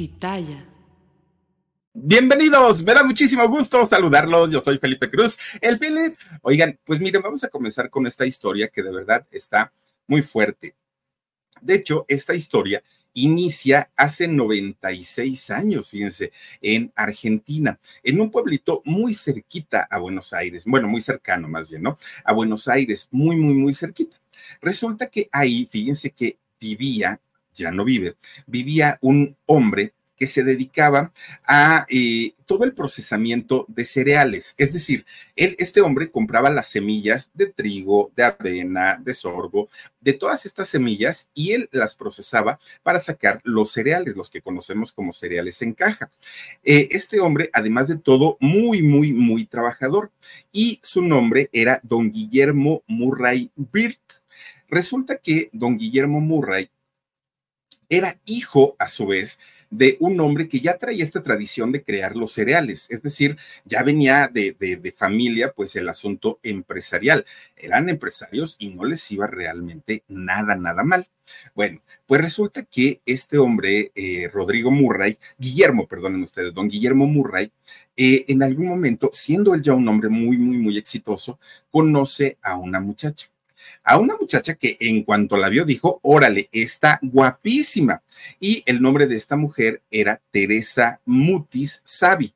Pitaya. Bienvenidos, me da muchísimo gusto saludarlos. Yo soy Felipe Cruz, el Philip. Oigan, pues miren, vamos a comenzar con esta historia que de verdad está muy fuerte. De hecho, esta historia inicia hace 96 años, fíjense, en Argentina, en un pueblito muy cerquita a Buenos Aires, bueno, muy cercano más bien, ¿no? A Buenos Aires, muy, muy, muy cerquita. Resulta que ahí, fíjense que vivía, ya no vive, vivía un hombre que se dedicaba a eh, todo el procesamiento de cereales. Es decir, él, este hombre compraba las semillas de trigo, de avena, de sorgo, de todas estas semillas y él las procesaba para sacar los cereales, los que conocemos como cereales en caja. Eh, este hombre, además de todo, muy, muy, muy trabajador y su nombre era don Guillermo Murray Birt. Resulta que don Guillermo Murray era hijo, a su vez, de un hombre que ya traía esta tradición de crear los cereales, es decir, ya venía de, de, familia, pues el asunto empresarial. Eran empresarios y no les iba realmente nada, nada mal. Bueno, pues resulta que este hombre, eh, Rodrigo Murray, Guillermo, perdonen ustedes, don Guillermo Murray, eh, en algún momento, siendo él ya un hombre muy, muy, muy exitoso, conoce a una muchacha a una muchacha que en cuanto la vio dijo, órale, está guapísima. Y el nombre de esta mujer era Teresa Mutis Savi.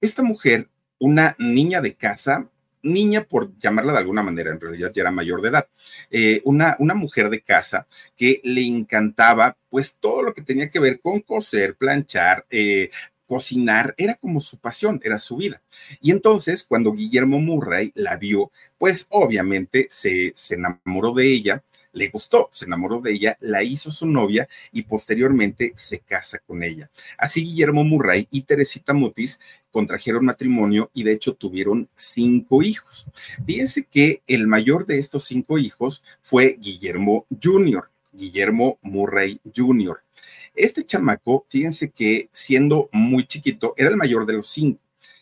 Esta mujer, una niña de casa, niña por llamarla de alguna manera, en realidad ya era mayor de edad, eh, una, una mujer de casa que le encantaba pues todo lo que tenía que ver con coser, planchar, eh, cocinar era como su pasión, era su vida. Y entonces, cuando Guillermo Murray la vio, pues obviamente se, se enamoró de ella, le gustó, se enamoró de ella, la hizo su novia y posteriormente se casa con ella. Así Guillermo Murray y Teresita Mutis contrajeron matrimonio y de hecho tuvieron cinco hijos. Fíjense que el mayor de estos cinco hijos fue Guillermo Jr., Guillermo Murray Jr. Este chamaco, fíjense que siendo muy chiquito, era el mayor de los cinco.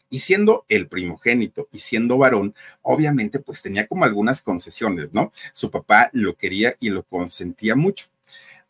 Y siendo el primogénito y siendo varón, obviamente pues tenía como algunas concesiones, ¿no? Su papá lo quería y lo consentía mucho.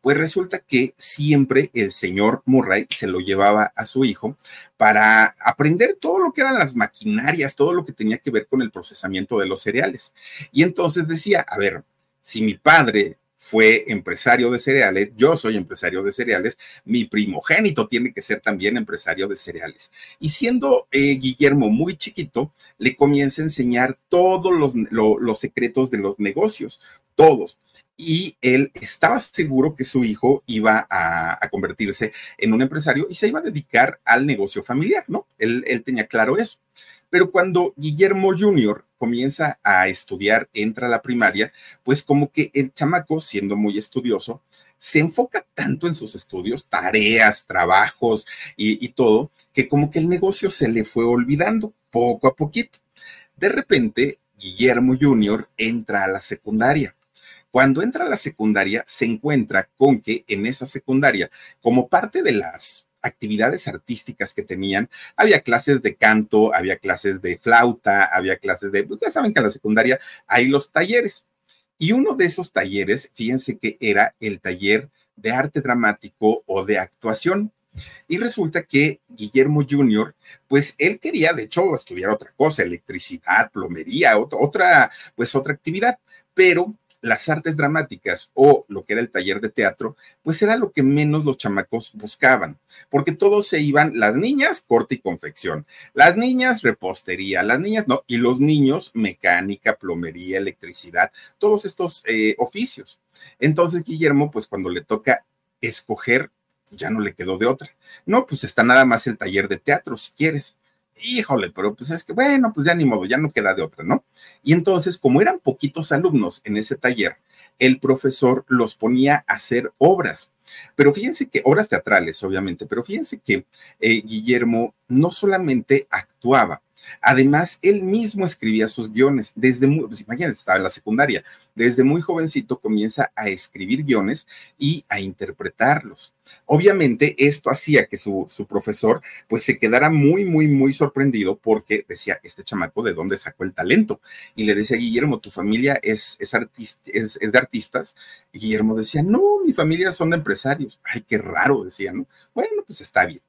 Pues resulta que siempre el señor Murray se lo llevaba a su hijo para aprender todo lo que eran las maquinarias, todo lo que tenía que ver con el procesamiento de los cereales. Y entonces decía, a ver, si mi padre fue empresario de cereales, yo soy empresario de cereales, mi primogénito tiene que ser también empresario de cereales. Y siendo eh, Guillermo muy chiquito, le comienza a enseñar todos los, secretos de los negocios, todos y él estaba seguro que su hijo iba a, convertirse en un empresario y se iba a dedicar al negocio familiar, ¿no? Él tenía claro eso. Pero cuando Guillermo Jr. comienza a estudiar, entra a la primaria, pues como que el chamaco, siendo muy estudioso, se enfoca tanto en sus estudios, tareas, trabajos y, todo, que como que el negocio se le fue olvidando poco a poquito. De repente, Guillermo Jr. entra a la secundaria. Cuando entra a la secundaria, se encuentra con que en esa secundaria, como parte de las actividades artísticas que tenían. Había clases de canto, había clases de flauta, había clases de, pues, ya saben que en la secundaria hay los talleres. Y uno de esos talleres, fíjense que era el taller de arte dramático o de actuación. Y resulta que Guillermo Jr., pues él quería, de hecho, estudiar otra cosa, electricidad, plomería, otra, otra pues otra actividad, pero las artes dramáticas o lo que era el taller de teatro, pues era lo que menos los chamacos buscaban, porque todos se iban, las niñas, corte y confección, las niñas, repostería, las niñas, no, y los niños, mecánica, plomería, electricidad, todos estos eh, oficios. Entonces, Guillermo, pues cuando le toca escoger, ya no le quedó de otra. No, pues está nada más el taller de teatro, si quieres híjole, pero pues es que bueno, pues ya ni modo, ya no queda de otra, ¿no? Y entonces, como eran poquitos alumnos en ese taller, el profesor los ponía a hacer obras. Pero fíjense que, obras teatrales, obviamente, pero fíjense que eh, Guillermo no solamente actuaba, Además, él mismo escribía sus guiones. Desde muy, pues imagínense, estaba en la secundaria. Desde muy jovencito comienza a escribir guiones y a interpretarlos. Obviamente, esto hacía que su, su, profesor pues se quedara muy, muy, muy sorprendido porque decía, este chamaco, ¿de dónde sacó el talento? Y le decía, Guillermo, ¿tu familia es, es, es, es de artistas? Guillermo decía, no, mi familia son de empresarios. Ay, qué raro, decían, ¿no? Bueno, pues está bien.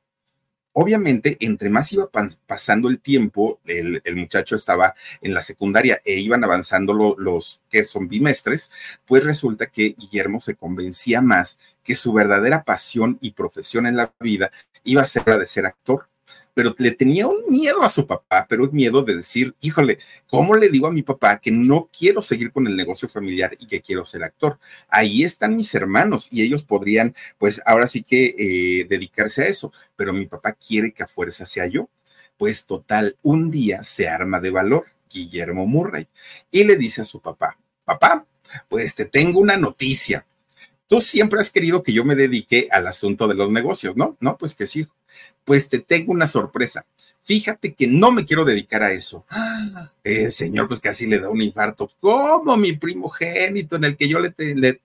Obviamente, entre más iba pasando el tiempo, el, muchacho estaba en la secundaria e iban avanzando los que son bimestres, pues resulta que Guillermo se convencía más que su verdadera pasión y profesión en la vida iba a ser la de ser actor pero le tenía un miedo a su papá, pero un miedo de decir, híjole, ¿cómo le digo a mi papá que no quiero seguir con el negocio familiar y que quiero ser actor? Ahí están mis hermanos y ellos podrían, pues ahora sí que eh, dedicarse a eso, pero mi papá quiere que a fuerza sea yo. Pues total, un día se arma de valor Guillermo Murray y le dice a su papá, papá, pues te tengo una noticia. Tú siempre has querido que yo me dedique al asunto de los negocios, ¿no? No, pues que sí, pues te tengo una sorpresa. Fíjate que no me quiero dedicar a eso. El señor, pues casi le da un infarto. ¿Cómo mi primogénito en el que yo le,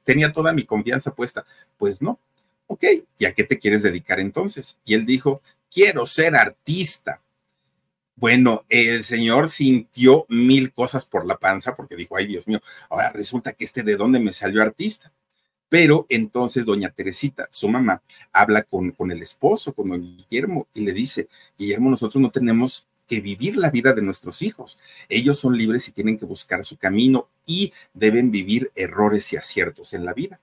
tenía toda mi confianza puesta? Pues no. Ok, ¿y a qué te quieres dedicar entonces? Y él dijo, quiero ser artista. Bueno, el señor sintió mil cosas por la panza porque dijo, ay Dios mío, ahora resulta que este de dónde me salió artista. Pero entonces doña Teresita, su mamá, habla con, con el esposo, con don Guillermo, y le dice, Guillermo, nosotros no tenemos que vivir la vida de nuestros hijos. Ellos son libres y tienen que buscar su camino y deben vivir errores y aciertos en la vida.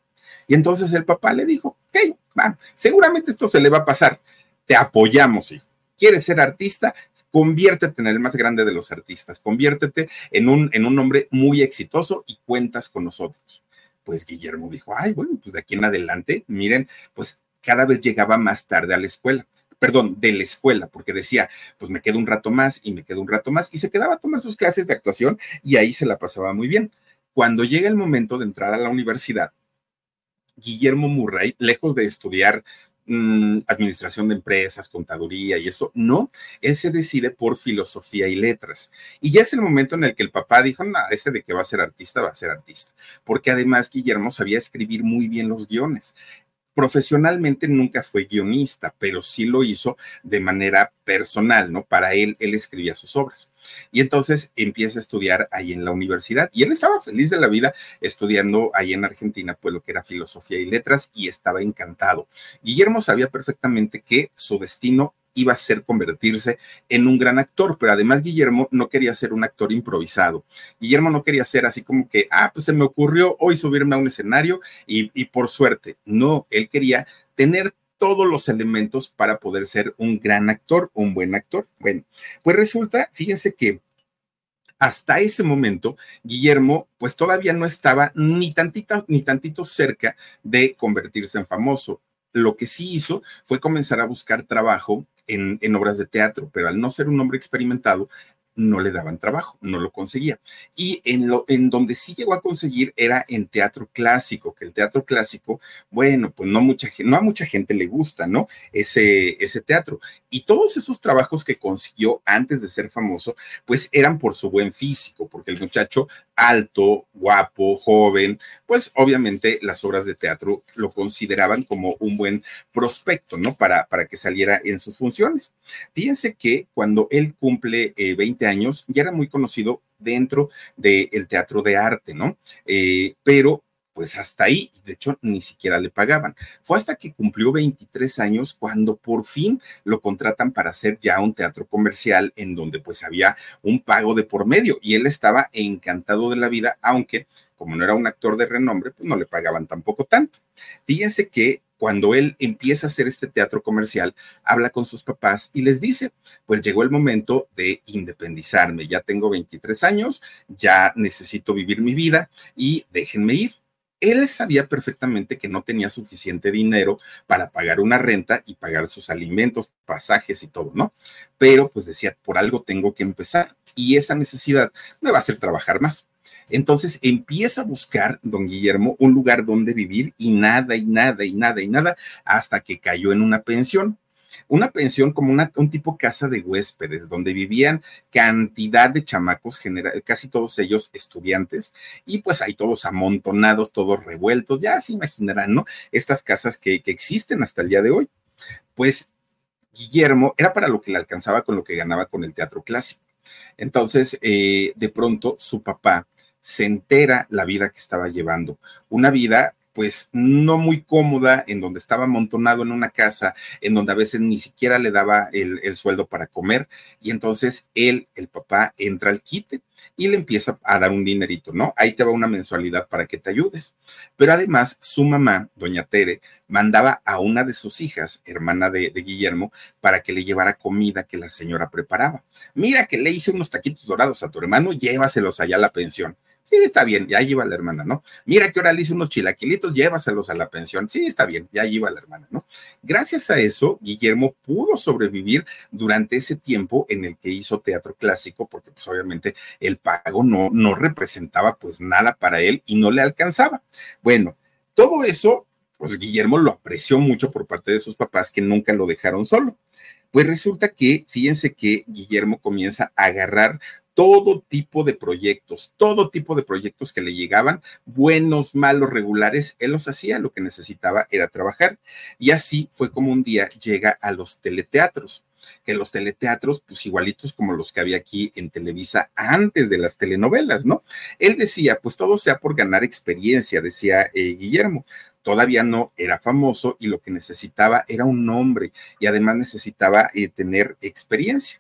Y entonces el papá le dijo, ok, va, seguramente esto se le va a pasar. Te apoyamos, hijo. ¿Quieres ser artista? Conviértete en el más grande de los artistas. Conviértete en un, en un hombre muy exitoso y cuentas con nosotros pues Guillermo dijo, ay, bueno, pues de aquí en adelante, miren, pues cada vez llegaba más tarde a la escuela perdón, de la escuela, porque decía, pues me quedo un rato más y me quedo un rato más, y se quedaba a tomar sus clases de actuación y ahí se la pasaba muy bien. Cuando llega el momento de entrar a la universidad, Guillermo Murray, lejos de estudiar Mm, administración de empresas, contaduría y eso. No, él se decide por filosofía y letras. Y ya es el momento en el que el papá dijo, no, este de que va a ser artista, va a ser artista. Porque además Guillermo sabía escribir muy bien los guiones profesionalmente nunca fue guionista, pero sí lo hizo de manera personal, ¿no? Para él, él escribía sus obras. Y entonces empieza a estudiar ahí en la universidad y él estaba feliz de la vida estudiando ahí en Argentina, pues lo que era filosofía y letras y estaba encantado. Guillermo sabía perfectamente que su destino iba a ser convertirse en un gran actor, pero además Guillermo no quería ser un actor improvisado. Guillermo no quería ser así como que, ah, pues se me ocurrió hoy subirme a un escenario y, y por suerte. No, él quería tener todos los elementos para poder ser un gran actor, un buen actor. Bueno, pues resulta, fíjense que hasta ese momento, Guillermo, pues todavía no estaba ni tantito, ni tantito cerca de convertirse en famoso. Lo que sí hizo fue comenzar a buscar trabajo en, obras de teatro, pero al no ser un hombre experimentado, no le daban trabajo, no lo conseguía. Y en, lo, en donde sí llegó a conseguir era en teatro clásico, que el teatro clásico, bueno, pues no, mucha, no a mucha gente le gusta, ¿no? Ese, ese teatro. Y todos esos trabajos que consiguió antes de ser famoso, pues eran por su buen físico, porque el muchacho alto, guapo, joven, pues obviamente las obras de teatro lo consideraban como un buen prospecto, ¿no? Para, para que saliera en sus funciones. Fíjense que cuando él cumple 20 eh, años, ya era muy conocido dentro del teatro de arte, ¿no? Eh, pero pues hasta ahí, de hecho, ni siquiera le pagaban. Fue hasta que cumplió 23 años cuando por fin lo contratan para hacer ya un teatro comercial en donde pues había un pago de por medio y él estaba encantado de la vida, aunque como no era un actor de renombre, pues no le pagaban tampoco tanto. Fíjense que cuando él empieza a hacer este teatro comercial, habla con sus papás y les dice, pues llegó el momento de independizarme, ya tengo 23 años, ya necesito vivir mi vida y déjenme ir él sabía perfectamente que no tenía suficiente dinero para pagar una renta y pagar sus alimentos, pasajes y todo, ¿no? Pero pues decía, por algo tengo que empezar y esa necesidad me va a hacer trabajar más. Entonces empieza a buscar, don Guillermo, un lugar donde vivir y nada y nada y nada y nada hasta que cayó en una pensión una pensión como una, un tipo casa de huéspedes, donde vivían cantidad de chamacos, casi todos ellos estudiantes, y pues hay todos amontonados, todos revueltos, ya se imaginarán, ¿no? Estas casas que, que existen hasta el día de hoy. Pues Guillermo era para lo que le alcanzaba con lo que ganaba con el teatro clásico. Entonces, eh, de pronto, su papá se entera la vida que estaba llevando, una vida pues no muy cómoda, en donde estaba amontonado en una casa, en donde a veces ni siquiera le daba el, el sueldo para comer, y entonces él, el papá, entra al quite y le empieza a dar un dinerito, ¿no? Ahí te va una mensualidad para que te ayudes. Pero además, su mamá, doña Tere, mandaba a una de sus hijas, hermana de, de, Guillermo, para que le llevara comida que la señora preparaba. Mira que le hice unos taquitos dorados a tu hermano, llévaselos allá a la pensión. Sí, está bien, ya lleva la hermana, ¿no? Mira que ahora le hice unos chilaquilitos, llévaselos a la pensión. Sí, está bien, ya lleva la hermana, ¿no? Gracias a eso, Guillermo pudo sobrevivir durante ese tiempo en el que hizo teatro clásico, porque pues obviamente el pago no, no representaba pues nada para él y no le alcanzaba. Bueno, todo eso, pues Guillermo lo apreció mucho por parte de sus papás que nunca lo dejaron solo. Pues resulta que, fíjense que Guillermo comienza a agarrar todo tipo de proyectos, todo tipo de proyectos que le llegaban, buenos, malos, regulares, él los hacía, lo que necesitaba era trabajar. Y así fue como un día llega a los teleteatros que los teleteatros, pues igualitos como los que había aquí en Televisa antes de las telenovelas, ¿no? Él decía, pues todo sea por ganar experiencia, decía eh, Guillermo. Todavía no era famoso y lo que necesitaba era un nombre y además necesitaba eh, tener experiencia.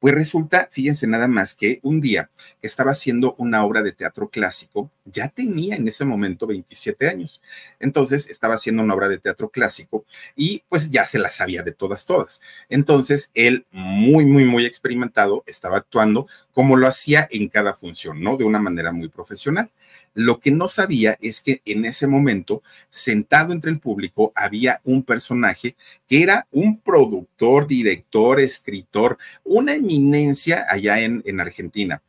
Pues resulta, fíjense nada más que un día que estaba haciendo una obra de teatro clásico, ya tenía en ese momento 27 años. Entonces estaba haciendo una obra de teatro clásico y pues ya se la sabía de todas, todas. Entonces él, muy, muy, muy experimentado, estaba actuando como lo hacía en cada función, ¿no? De una manera muy profesional. Lo que no sabía es que en ese momento, sentado entre el público, había un personaje que era un productor, director, escritor, una allá en, en Argentina,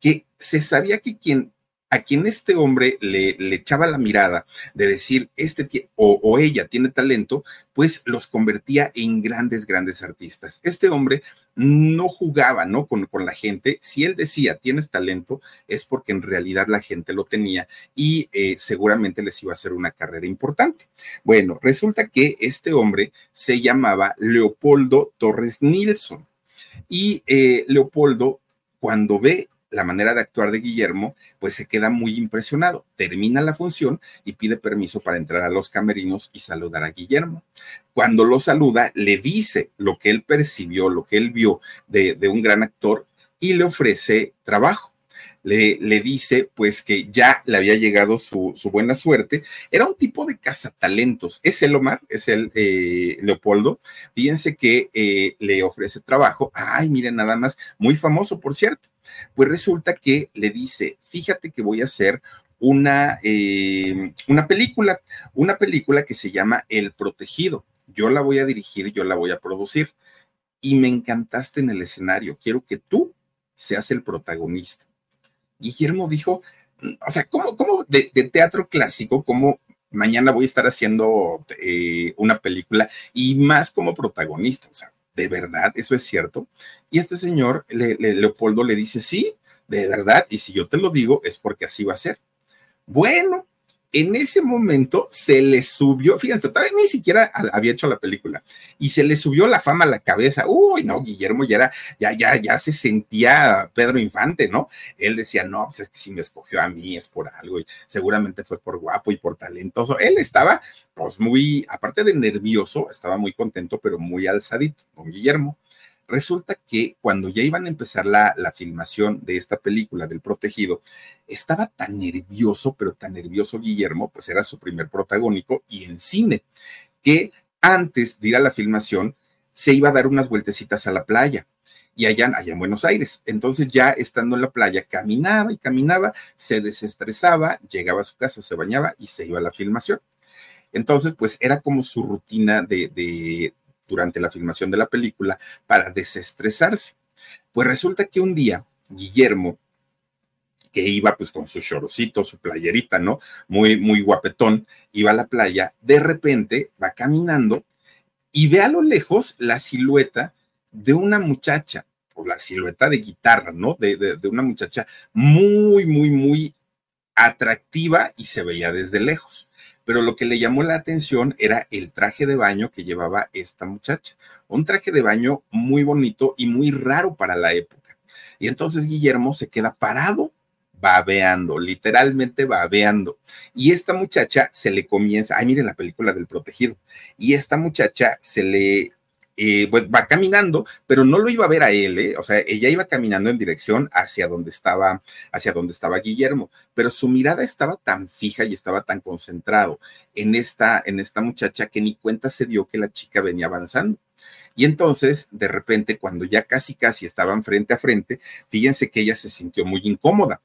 que se sabía que quien a quien este hombre le, echaba la mirada de decir, este o, o, ella tiene talento, pues los convertía en grandes, grandes artistas. Este hombre no jugaba, ¿no? Con, con la gente. Si él decía, tienes talento, es porque en realidad la gente lo tenía y eh, seguramente les iba a hacer una carrera importante. Bueno, resulta que este hombre se llamaba Leopoldo Torres Nilsson. Y eh, Leopoldo, cuando ve la manera de actuar de Guillermo, pues se queda muy impresionado. Termina la función y pide permiso para entrar a los camerinos y saludar a Guillermo. Cuando lo saluda, le dice lo que él percibió, lo que él vio de, de un gran actor y le ofrece trabajo. Le, le, dice pues que ya le había llegado su, su, buena suerte. Era un tipo de cazatalentos. Es el Omar, es el eh, Leopoldo. Fíjense que eh, le ofrece trabajo. Ay, miren, nada más, muy famoso, por cierto. Pues resulta que le dice, fíjate que voy a hacer una, eh, una película, una película que se llama El Protegido. Yo la voy a dirigir, yo la voy a producir. Y me encantaste en el escenario. Quiero que tú seas el protagonista. Guillermo dijo, o sea, ¿cómo, cómo de, teatro clásico, cómo mañana voy a estar haciendo eh, una película y más como protagonista? O sea, ¿de verdad eso es cierto? Y este señor, le, le, Leopoldo, le dice, sí, de verdad, y si yo te lo digo es porque así va a ser. Bueno, en ese momento se le subió, fíjense, todavía ni siquiera había hecho la película y se le subió la fama a la cabeza. Uy, no, Guillermo ya era, ya, ya, ya se sentía Pedro Infante, ¿no? Él decía, no, pues es que si me escogió a mí es por algo y seguramente fue por guapo y por talentoso. Él estaba, pues muy, aparte de nervioso, estaba muy contento, pero muy alzadito, con Guillermo. Resulta que cuando ya iban a empezar la, la, filmación de esta película del protegido, estaba tan nervioso, pero tan nervioso Guillermo, pues era su primer protagónico y en cine, que antes de ir a la filmación se iba a dar unas vueltecitas a la playa y allá, allá en Buenos Aires. Entonces ya estando en la playa, caminaba y caminaba, se desestresaba, llegaba a su casa, se bañaba y se iba a la filmación. Entonces, pues era como su rutina de, de, durante la filmación de la película para desestresarse. Pues resulta que un día Guillermo, que iba pues con su chorocito, su playerita, ¿no? Muy, muy guapetón, iba a la playa, de repente va caminando y ve a lo lejos la silueta de una muchacha, o la silueta de guitarra, ¿no? De, de, de una muchacha muy, muy, muy atractiva y se veía desde lejos pero lo que le llamó la atención era el traje de baño que llevaba esta muchacha. Un traje de baño muy bonito y muy raro para la época. Y entonces Guillermo se queda parado, babeando, literalmente babeando. Y esta muchacha se le comienza, ay, miren la película del protegido, y esta muchacha se le eh, pues va caminando, pero no lo iba a ver a él, ¿eh? o sea, ella iba caminando en dirección hacia donde estaba, hacia donde estaba Guillermo, pero su mirada estaba tan fija y estaba tan concentrado en esta, en esta muchacha que ni cuenta se dio que la chica venía avanzando. Y entonces, de repente, cuando ya casi, casi estaban frente a frente, fíjense que ella se sintió muy incómoda.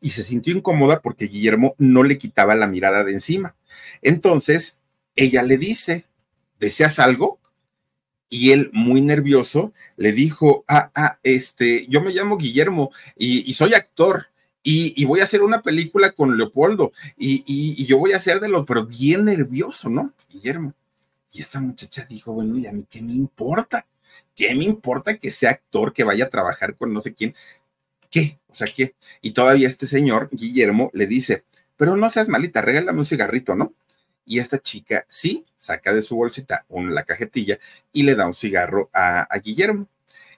Y se sintió incómoda porque Guillermo no le quitaba la mirada de encima. Entonces, ella le dice, ¿deseas algo? Y él muy nervioso le dijo, ah, ah, este, yo me llamo Guillermo y, soy actor. Y, voy a hacer una película con Leopoldo y, yo voy a hacer de los, pero bien nervioso, ¿no? Guillermo. Y esta muchacha dijo, bueno, ¿y a mí qué me importa? ¿Qué me importa que sea actor, que vaya a trabajar con no sé quién? ¿Qué? O sea, ¿qué? Y todavía este señor, Guillermo, le dice, pero no seas malita, regálame un cigarrito, ¿no? Y esta chica sí saca de su bolsita una, la cajetilla y le da un cigarro a, Guillermo.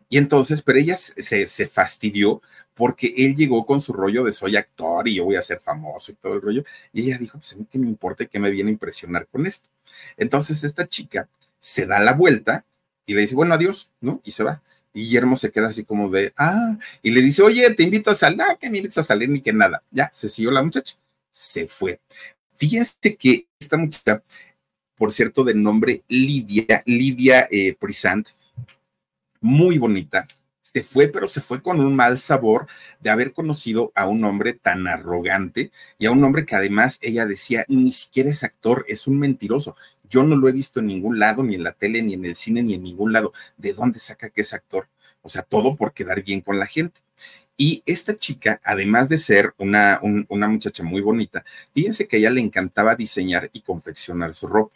Y entonces, pero ella se, se, fastidió porque él llegó con su rollo de soy actor y yo voy a ser famoso y todo el rollo. Y ella dijo, pues a mí qué me importa y qué me viene a impresionar con esto. Entonces esta chica se da la vuelta y le dice, bueno, adiós, ¿no? Y se va. Y Guillermo se queda así como de, ah, y le dice, oye, te invito a salir, ah, que me invitas a salir ni que nada. Ya, se siguió la muchacha, se fue. Fíjense que esta muchacha, por cierto, de nombre Lidia, Lidia eh, Prisant, muy bonita, se fue, pero se fue con un mal sabor de haber conocido a un hombre tan arrogante y a un hombre que además ella decía, ni siquiera es actor, es un mentiroso. Yo no lo he visto en ningún lado, ni en la tele, ni en el cine, ni en ningún lado. ¿De dónde saca que es actor? O sea, todo por quedar bien con la gente. Y esta chica, además de ser una, una muchacha muy bonita, fíjense que a ella le encantaba diseñar y confeccionar su ropa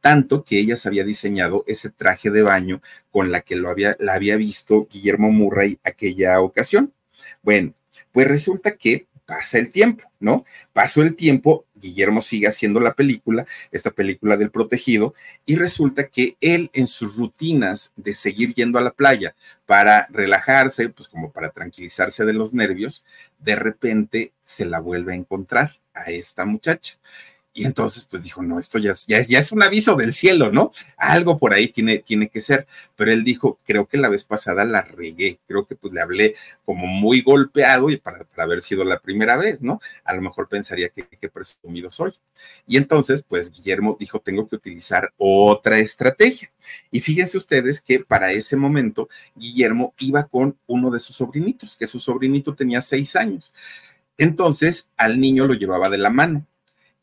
tanto que ella se había diseñado ese traje de baño con la que lo había, la había visto Guillermo Murray aquella ocasión. Bueno, pues resulta que pasa el tiempo, ¿no? Pasó el tiempo, Guillermo sigue haciendo la película, esta película del protegido, y resulta que él en sus rutinas de seguir yendo a la playa para relajarse, pues como para tranquilizarse de los nervios, de repente se la vuelve a encontrar a esta muchacha. Y entonces, pues dijo, no, esto ya, ya, es un aviso del cielo, ¿no? Algo por ahí tiene, tiene que ser. Pero él dijo, creo que la vez pasada la regué, creo que pues le hablé como muy golpeado y para, haber sido la primera vez, ¿no? A lo mejor pensaría que, que presumido soy. Y entonces, pues Guillermo dijo, tengo que utilizar otra estrategia. Y fíjense ustedes que para ese momento Guillermo iba con uno de sus sobrinitos, que su sobrinito tenía seis años. Entonces, al niño lo llevaba de la mano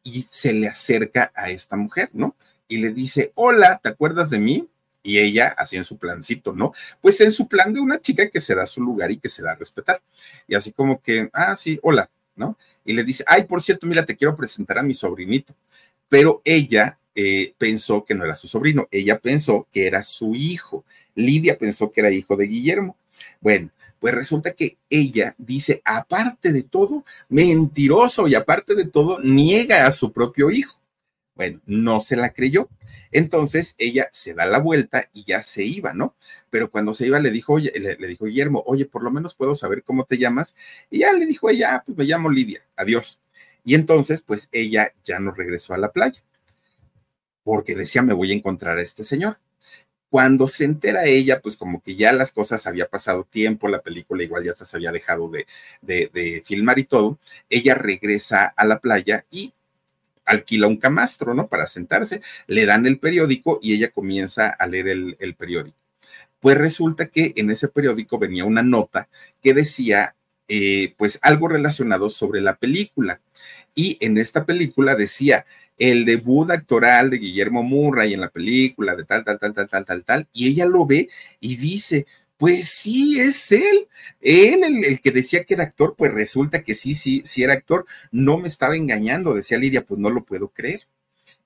y se le acerca a esta mujer, ¿no? Y le dice, hola, ¿te acuerdas de mí? Y ella, así en su plancito, ¿no? Pues en su plan de una chica que se da su lugar y que se da a respetar. Y así como que, ah, sí, hola, ¿no? Y le dice, ay, por cierto, mira, te quiero presentar a mi sobrinito. Pero ella eh, pensó que no era su sobrino, ella pensó que era su hijo. Lidia pensó que era hijo de Guillermo. Bueno, pues resulta que ella dice, aparte de todo, mentiroso y aparte de todo, niega a su propio hijo. Bueno, no se la creyó. Entonces ella se da la vuelta y ya se iba, ¿no? Pero cuando se iba le dijo, oye, le, dijo Guillermo, oye, por lo menos puedo saber cómo te llamas. Y ya le dijo ella, ah, pues me llamo Lidia, adiós. Y entonces, pues ella ya no regresó a la playa, porque decía, me voy a encontrar a este señor. Cuando se entera ella, pues como que ya las cosas había pasado tiempo, la película igual ya se había dejado de, filmar y todo, ella regresa a la playa y alquila un camastro, ¿no? Para sentarse, le dan el periódico y ella comienza a leer el, el, periódico. Pues resulta que en ese periódico venía una nota que decía, eh, pues algo relacionado sobre la película. Y en esta película decía, el debut actoral de Guillermo Murray en la película de tal, tal, tal, tal, tal, tal, tal, y ella lo ve y dice, pues sí, es él. Él, el, que decía que era actor, pues resulta que sí, sí, sí era actor. No me estaba engañando, decía Lidia, pues no lo puedo creer.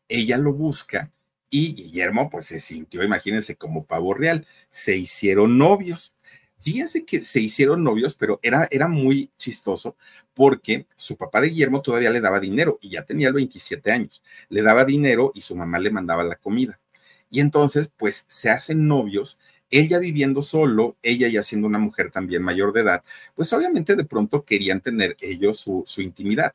Ella lo busca y Guillermo, pues se sintió, imagínense, como pavo real. Se hicieron novios. Fíjense que se hicieron novios, pero era, era muy chistoso porque su papá de Guillermo todavía le daba dinero y ya tenía 27 años. Le daba dinero y su mamá le mandaba la comida. Y entonces, pues se hacen novios ella viviendo solo, ella ya siendo una mujer también mayor de edad, pues obviamente de pronto querían tener ellos su, su intimidad.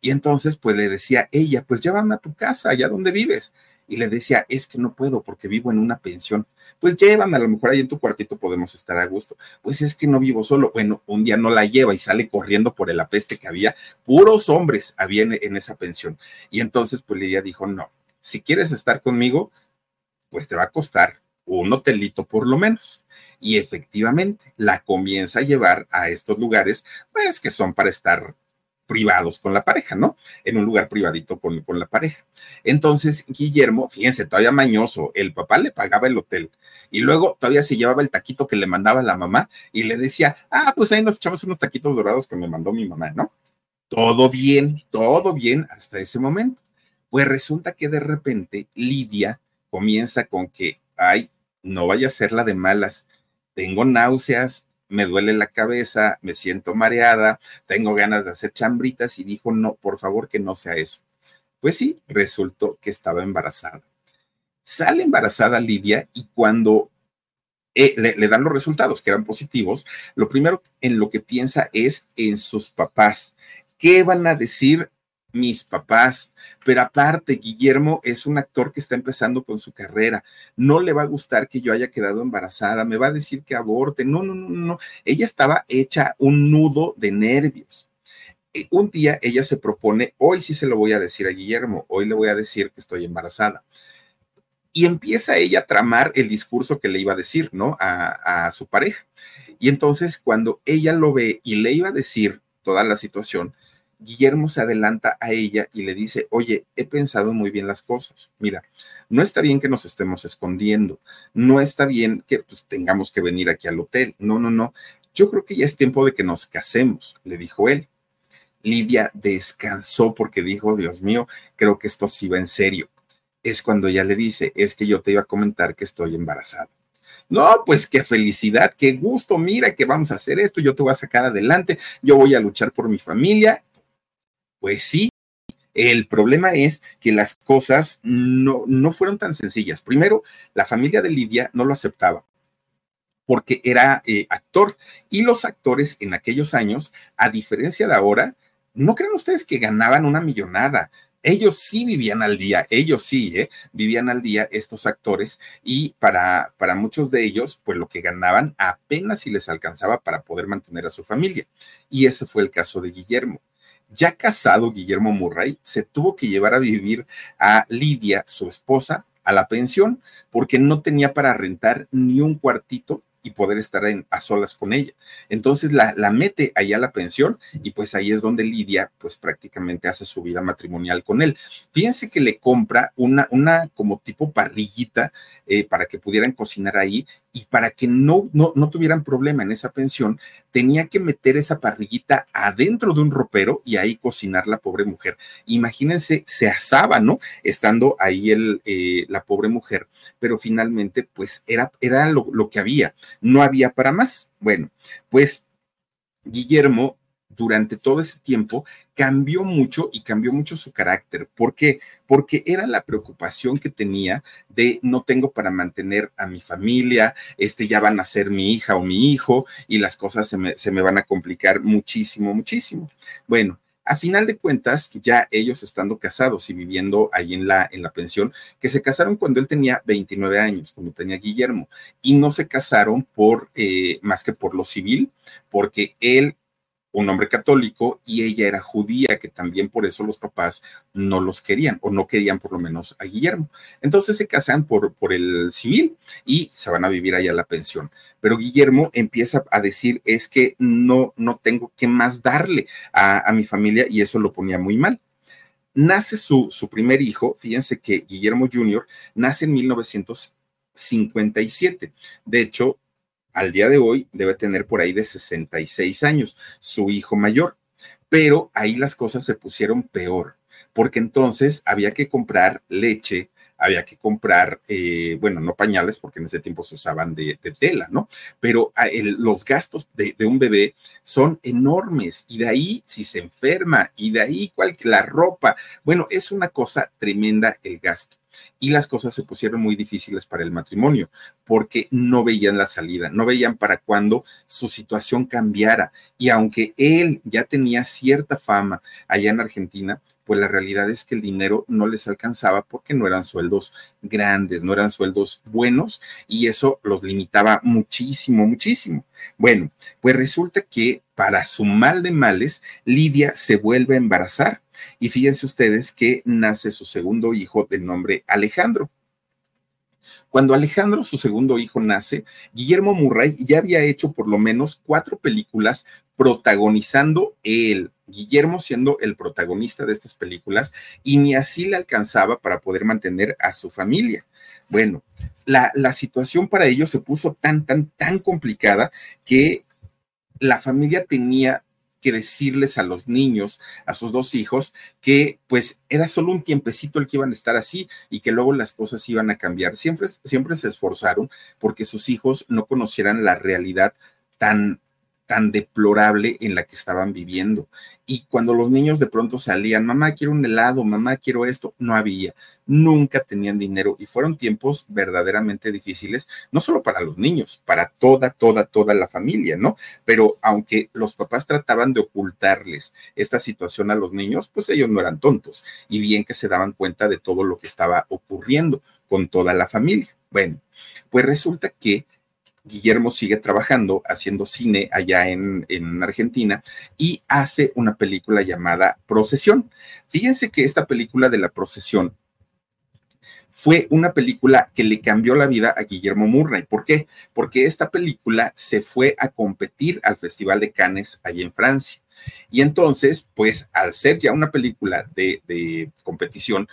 Y entonces pues le decía ella, pues llévame a tu casa, allá donde vives y le decía, es que no puedo porque vivo en una pensión. Pues llévame, a lo mejor ahí en tu cuartito podemos estar a gusto. Pues es que no vivo solo. Bueno, un día no la lleva y sale corriendo por el apeste que había. Puros hombres había en, esa pensión. Y entonces, pues Lidia dijo, no, si quieres estar conmigo, pues te va a costar un hotelito por lo menos. Y efectivamente la comienza a llevar a estos lugares, pues que son para estar privados con la pareja, ¿no? En un lugar privadito con, con la pareja. Entonces, Guillermo, fíjense, todavía mañoso, el papá le pagaba el hotel y luego todavía se llevaba el taquito que le mandaba la mamá y le decía, ah, pues ahí nos echamos unos taquitos dorados que me mandó mi mamá, ¿no? Todo bien, todo bien hasta ese momento. Pues resulta que de repente Lidia comienza con que, ay, no vaya a ser la de malas, tengo náuseas, me duele la cabeza, me siento mareada, tengo ganas de hacer chambritas y dijo, no, por favor que no sea eso. Pues sí, resultó que estaba embarazada. Sale embarazada Lidia y cuando eh, le, le, dan los resultados que eran positivos, lo primero en lo que piensa es en sus papás. ¿Qué van a decir mis papás. Pero aparte, Guillermo es un actor que está empezando con su carrera. No le va a gustar que yo haya quedado embarazada, me va a decir que aborte. No, no, no, no. Ella estaba hecha un nudo de nervios. Un día ella se propone, hoy sí se lo voy a decir a Guillermo, hoy le voy a decir que estoy embarazada. Y empieza ella a tramar el discurso que le iba a decir, ¿no? A, a su pareja. Y entonces cuando ella lo ve y le iba a decir toda la situación, Guillermo se adelanta a ella y le dice, oye, he pensado muy bien las cosas. Mira, no está bien que nos estemos escondiendo, no está bien que pues, tengamos que venir aquí al hotel. No, no, no. Yo creo que ya es tiempo de que nos casemos, le dijo él. Lidia descansó porque dijo, Dios mío, creo que esto sí va en serio. Es cuando ella le dice, es que yo te iba a comentar que estoy embarazada. No, pues qué felicidad, qué gusto, mira que vamos a hacer esto, yo te voy a sacar adelante, yo voy a luchar por mi familia pues sí, el problema es que las cosas no, no fueron tan sencillas. Primero, la familia de Lidia no lo aceptaba porque era eh, actor y los actores en aquellos años, a diferencia de ahora, no crean ustedes que ganaban una millonada. Ellos sí vivían al día, ellos sí, ¿eh? vivían al día estos actores y para, para muchos de ellos, pues lo que ganaban apenas si les alcanzaba para poder mantener a su familia. Y ese fue el caso de Guillermo. Ya casado, Guillermo Murray se tuvo que llevar a vivir a Lidia, su esposa, a la pensión, porque no tenía para rentar ni un cuartito y poder estar a solas con ella. Entonces la, mete ahí a la pensión y pues ahí es donde Lidia pues prácticamente hace su vida matrimonial con él. Fíjense que le compra una, una como tipo parrillita eh, para que pudieran cocinar ahí y para que no, no, no tuvieran problema en esa pensión, tenía que meter esa parrillita adentro de un ropero y ahí cocinar la pobre mujer. Imagínense, se asaba, ¿no? Estando ahí el, eh, la pobre mujer, pero finalmente pues era, era lo, lo que había no había para más. Bueno, pues Guillermo durante todo ese tiempo cambió mucho y cambió mucho su carácter. ¿Por qué? Porque era la preocupación que tenía de no tengo para mantener a mi familia, este ya van a ser mi hija o mi hijo y las cosas se me, se me van a complicar muchísimo, muchísimo. Bueno, a final de cuentas, ya ellos estando casados y viviendo ahí en la, en la pensión, que se casaron cuando él tenía 29 años, cuando tenía Guillermo, y no se casaron por eh, más que por lo civil, porque él un hombre católico y ella era judía, que también por eso los papás no los querían o no querían por lo menos a Guillermo. Entonces se casan por, por el civil y se van a vivir allá la pensión. Pero Guillermo empieza a decir es que no, no tengo qué más darle a, a mi familia y eso lo ponía muy mal nace su, su, primer hijo, fíjense que Guillermo Jr. nace en 1957. De hecho, al día de hoy debe tener por ahí de 66 años, su hijo mayor. Pero ahí las cosas se pusieron peor, porque entonces había que comprar leche, había que comprar, eh, bueno, no pañales, porque en ese tiempo se usaban de, tela, ¿no? Pero ah, los gastos de, un bebé son enormes y de ahí si se enferma y de ahí cualquier la ropa, bueno, es una cosa tremenda el gasto. Y las cosas se pusieron muy difíciles para el matrimonio porque no veían la salida, no veían para cuándo su situación cambiara. Y aunque él ya tenía cierta fama allá en Argentina, pues la realidad es que el dinero no les alcanzaba porque no eran sueldos grandes, no eran sueldos buenos y eso los limitaba muchísimo, muchísimo. Bueno, pues resulta que para su mal de males, Lidia se vuelve a embarazar y fíjense ustedes que nace su segundo hijo de nombre Alejandro. Cuando Alejandro, su segundo hijo, nace, Guillermo Murray ya había hecho por lo menos cuatro películas protagonizando él, Guillermo siendo el protagonista de estas películas, y ni así le alcanzaba para poder mantener a su familia. Bueno, la, la situación para ellos se puso tan, tan, tan complicada que la familia tenía que decirles a los niños, a sus dos hijos, que pues era solo un tiempecito el que iban a estar así y que luego las cosas iban a cambiar. Siempre, siempre se esforzaron porque sus hijos no conocieran la realidad tan tan deplorable en la que estaban viviendo. Y cuando los niños de pronto salían, mamá, quiero un helado, mamá, quiero esto, no había, nunca tenían dinero y fueron tiempos verdaderamente difíciles, no solo para los niños, para toda, toda, toda la familia, ¿no? Pero aunque los papás trataban de ocultarles esta situación a los niños, pues ellos no eran tontos y bien que se daban cuenta de todo lo que estaba ocurriendo con toda la familia. Bueno, pues resulta que Guillermo sigue trabajando haciendo cine allá en, en, Argentina y hace una película llamada Procesión. Fíjense que esta película de la procesión fue una película que le cambió la vida a Guillermo Murray. ¿Por qué? Porque esta película se fue a competir al Festival de Cannes allá en Francia. Y entonces, pues al ser ya una película de, de competición,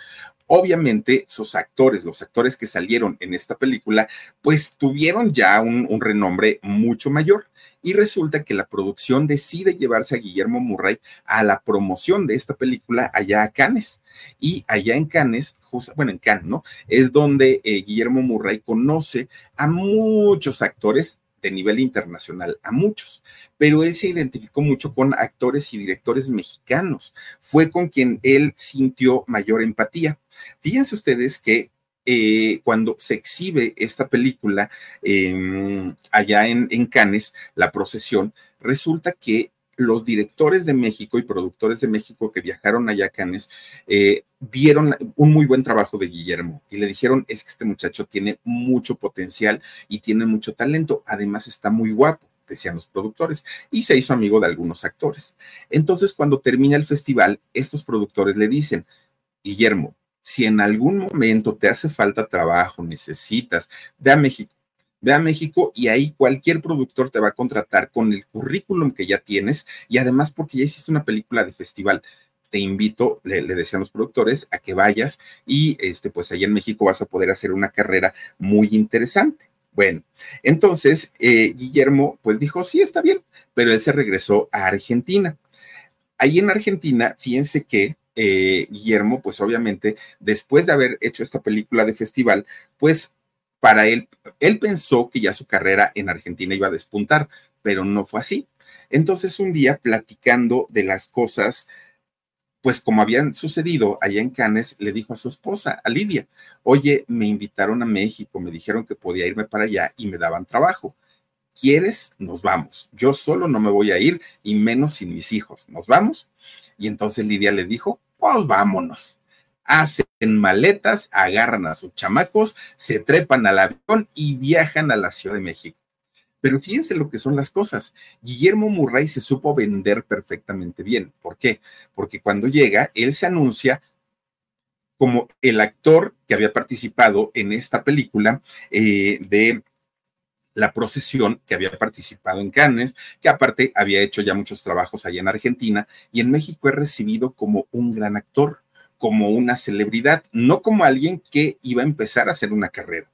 obviamente sus actores, los actores que salieron en esta película, pues tuvieron ya un, renombre mucho mayor. Y resulta que la producción decide llevarse a Guillermo Murray a la promoción de esta película allá a Cannes. Y allá en Cannes, bueno, en Cannes, ¿no? Es donde eh, Guillermo Murray conoce a muchos actores de nivel internacional, a muchos, pero él se identificó mucho con actores y directores mexicanos. Fue con quien él sintió mayor empatía. Fíjense ustedes que eh, cuando se exhibe esta película em, allá en, en Cannes, La Procesión, resulta que los directores de México y productores de México que viajaron allá a Cannes eh, vieron un muy buen trabajo de Guillermo y le dijeron, es que este muchacho tiene mucho potencial y tiene mucho talento, además está muy guapo decían los productores, y se hizo amigo de algunos actores. Entonces, cuando termina el festival, estos productores le dicen, Guillermo, si en algún momento te hace falta trabajo, necesitas, ve a México, Ve a México y ahí cualquier productor te va a contratar con el currículum que ya tienes y además porque ya hiciste una película de festival. Te invito, le, decían los productores, a que vayas y este, pues allá en México vas a poder hacer una carrera muy interesante. Bueno, entonces eh, Guillermo pues dijo, sí, está bien, pero él se regresó a Argentina. Ahí en Argentina, fíjense que eh, Guillermo, pues obviamente, después de haber hecho esta película de festival, pues para él, él pensó que ya su carrera en Argentina iba a despuntar, pero no fue así. Entonces un día platicando de las cosas, pues como habían sucedido allá en Cannes, le dijo a su esposa, a Lidia, oye, me invitaron a México, me dijeron que podía irme para allá y me daban trabajo. ¿Quieres? Nos vamos. Yo solo no me voy a ir y menos sin mis hijos. ¿Nos vamos? Y entonces Lidia le dijo, pues vámonos hacen maletas, agarran a sus chamacos, se trepan al avión y viajan a la Ciudad de México. Pero fíjense lo que son las cosas. Guillermo Murray se supo vender perfectamente bien. ¿Por qué? Porque cuando llega, él se anuncia como el actor que había participado en esta película eh, de la procesión que había participado en Cannes, que aparte había hecho ya muchos trabajos allá en Argentina y en México es recibido como un gran actor como una celebridad, no como alguien que iba a empezar a hacer una carrera.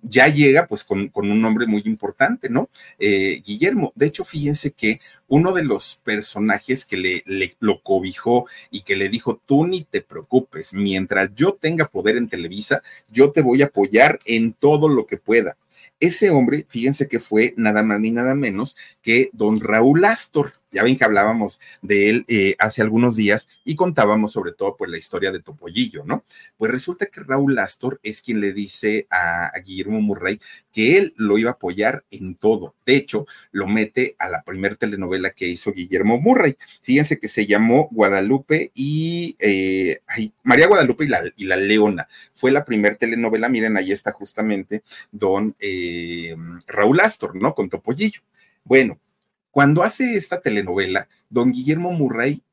Ya llega pues con, un nombre muy importante, ¿no? Eh, Guillermo. De hecho, fíjense que uno de los personajes que le, le, lo cobijó y que le dijo, tú ni te preocupes, mientras yo tenga poder en Televisa, yo te voy a apoyar en todo lo que pueda. Ese hombre, fíjense que fue nada más ni nada menos que don Raúl Astor. Ya ven que hablábamos de él eh, hace algunos días y contábamos sobre todo pues la historia de Topollillo, ¿no? Pues resulta que Raúl Astor es quien le dice a, Guillermo Murray que él lo iba a apoyar en todo. De hecho, lo mete a la primera telenovela que hizo Guillermo Murray. Fíjense que se llamó Guadalupe y eh, María Guadalupe y la, y la, Leona. Fue la primera telenovela, miren, ahí está justamente don eh, Raúl Astor, ¿no? Con Topollillo. Bueno, cuando hace esta telenovela, don Guillermo Murray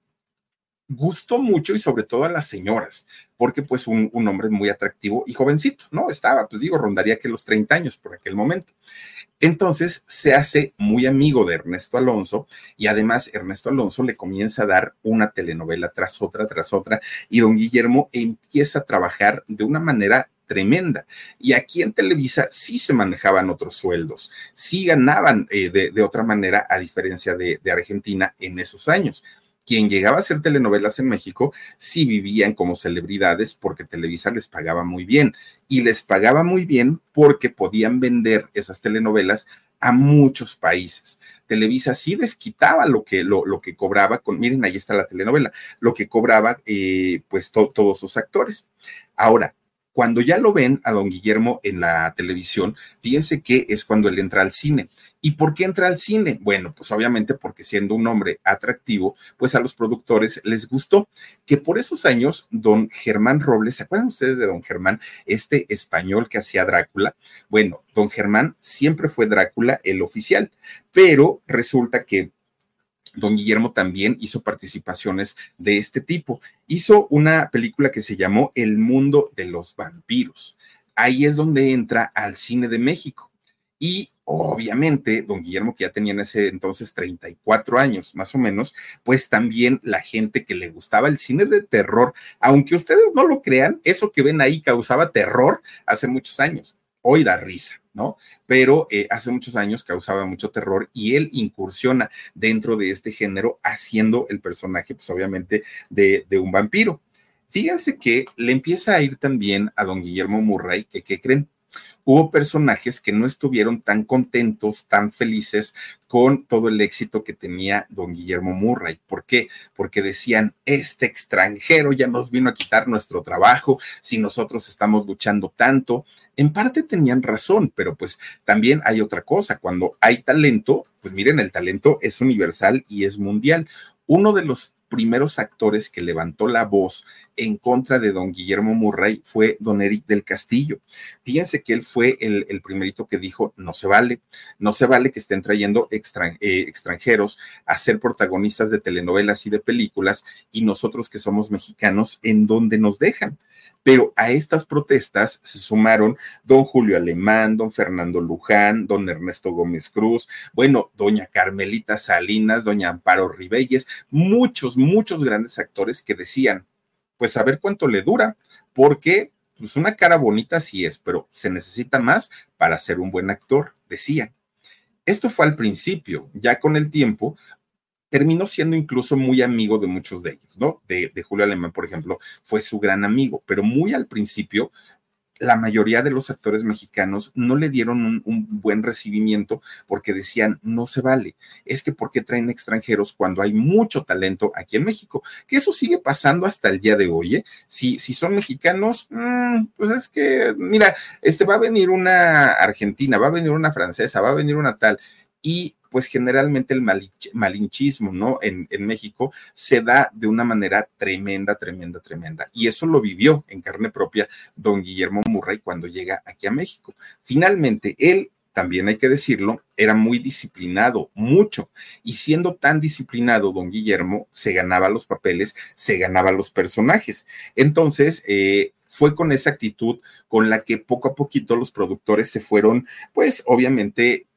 gustó mucho y sobre todo a las señoras, porque pues un, hombre muy atractivo y jovencito, ¿no? Estaba, pues digo, rondaría que los 30 años por aquel momento. Entonces se hace muy amigo de Ernesto Alonso y además Ernesto Alonso le comienza a dar una telenovela tras otra, tras otra, y don Guillermo empieza a trabajar de una manera tremenda. Y aquí en Televisa sí se manejaban otros sueldos, sí ganaban eh, de, otra manera, a diferencia de, de Argentina en esos años quien llegaba a hacer telenovelas en México sí vivían como celebridades porque Televisa les pagaba muy bien y les pagaba muy bien porque podían vender esas telenovelas a muchos países. Televisa sí desquitaba lo que, lo, lo que cobraba con, miren, ahí está la telenovela, lo que cobraba eh, pues todos sus actores. Ahora, cuando ya lo ven a don Guillermo en la televisión, fíjense que es cuando él entra al cine. ¿Y por qué entra al cine? Bueno, pues obviamente porque siendo un hombre atractivo, pues a los productores les gustó que por esos años don Germán Robles, ¿se acuerdan ustedes de don Germán, este español que hacía Drácula? Bueno, don Germán siempre fue Drácula el oficial, pero resulta que don Guillermo también hizo participaciones de este tipo. Hizo una película que se llamó El mundo de los vampiros. Ahí es donde entra al cine de México. Y obviamente, don Guillermo, que ya tenía en ese entonces 34 años más o menos, pues también la gente que le gustaba el cine de terror, aunque ustedes no lo crean, eso que ven ahí causaba terror hace muchos años. Hoy da risa. ¿no? Pero eh, hace muchos años causaba mucho terror y él incursiona dentro de este género haciendo el personaje, pues obviamente, de, un vampiro. Fíjense que le empieza a ir también a don Guillermo Murray, que, ¿qué creen? Hubo personajes que no estuvieron tan contentos, tan felices con todo el éxito que tenía don Guillermo Murray. ¿Por qué? Porque decían, este extranjero ya nos vino a quitar nuestro trabajo, si nosotros estamos luchando tanto. En parte tenían razón, pero pues también hay otra cosa, cuando hay talento, pues miren, el talento es universal y es mundial. Uno de los primeros actores que levantó la voz en contra de don Guillermo Murray fue don Eric del Castillo. Fíjense que él fue el, primerito que dijo, no se vale, no se vale que estén trayendo eh, extranjeros a ser protagonistas de telenovelas y de películas y nosotros que somos mexicanos, ¿en dónde nos dejan? Pero a estas protestas se sumaron don Julio Alemán, don Fernando Luján, don Ernesto Gómez Cruz, bueno, doña Carmelita Salinas, doña Amparo Ribelles, muchos, muchos grandes actores que decían, pues a ver cuánto le dura, porque pues una cara bonita sí es, pero se necesita más para ser un buen actor, decían. Esto fue al principio, ya con el tiempo, terminó siendo incluso muy amigo de muchos de ellos, ¿no? De, Julio Alemán, por ejemplo, fue su gran amigo, pero muy al principio la mayoría de los actores mexicanos no le dieron un, buen recibimiento porque decían, no se vale, es que ¿por qué traen extranjeros cuando hay mucho talento aquí en México? Que eso sigue pasando hasta el día de hoy, ¿eh? Si, si son mexicanos, mm, pues es que, mira, este va a venir una argentina, va a venir una francesa, va a venir una tal, y pues generalmente el malinchismo, ¿no? En, México se da de una manera tremenda, tremenda, tremenda. Y eso lo vivió en carne propia don Guillermo Murray cuando llega aquí a México. Finalmente, él también hay que decirlo, era muy disciplinado, mucho. Y siendo tan disciplinado, don Guillermo se ganaba los papeles, se ganaba los personajes. Entonces, eh, fue con esa actitud con la que poco a poquito los productores se fueron, pues obviamente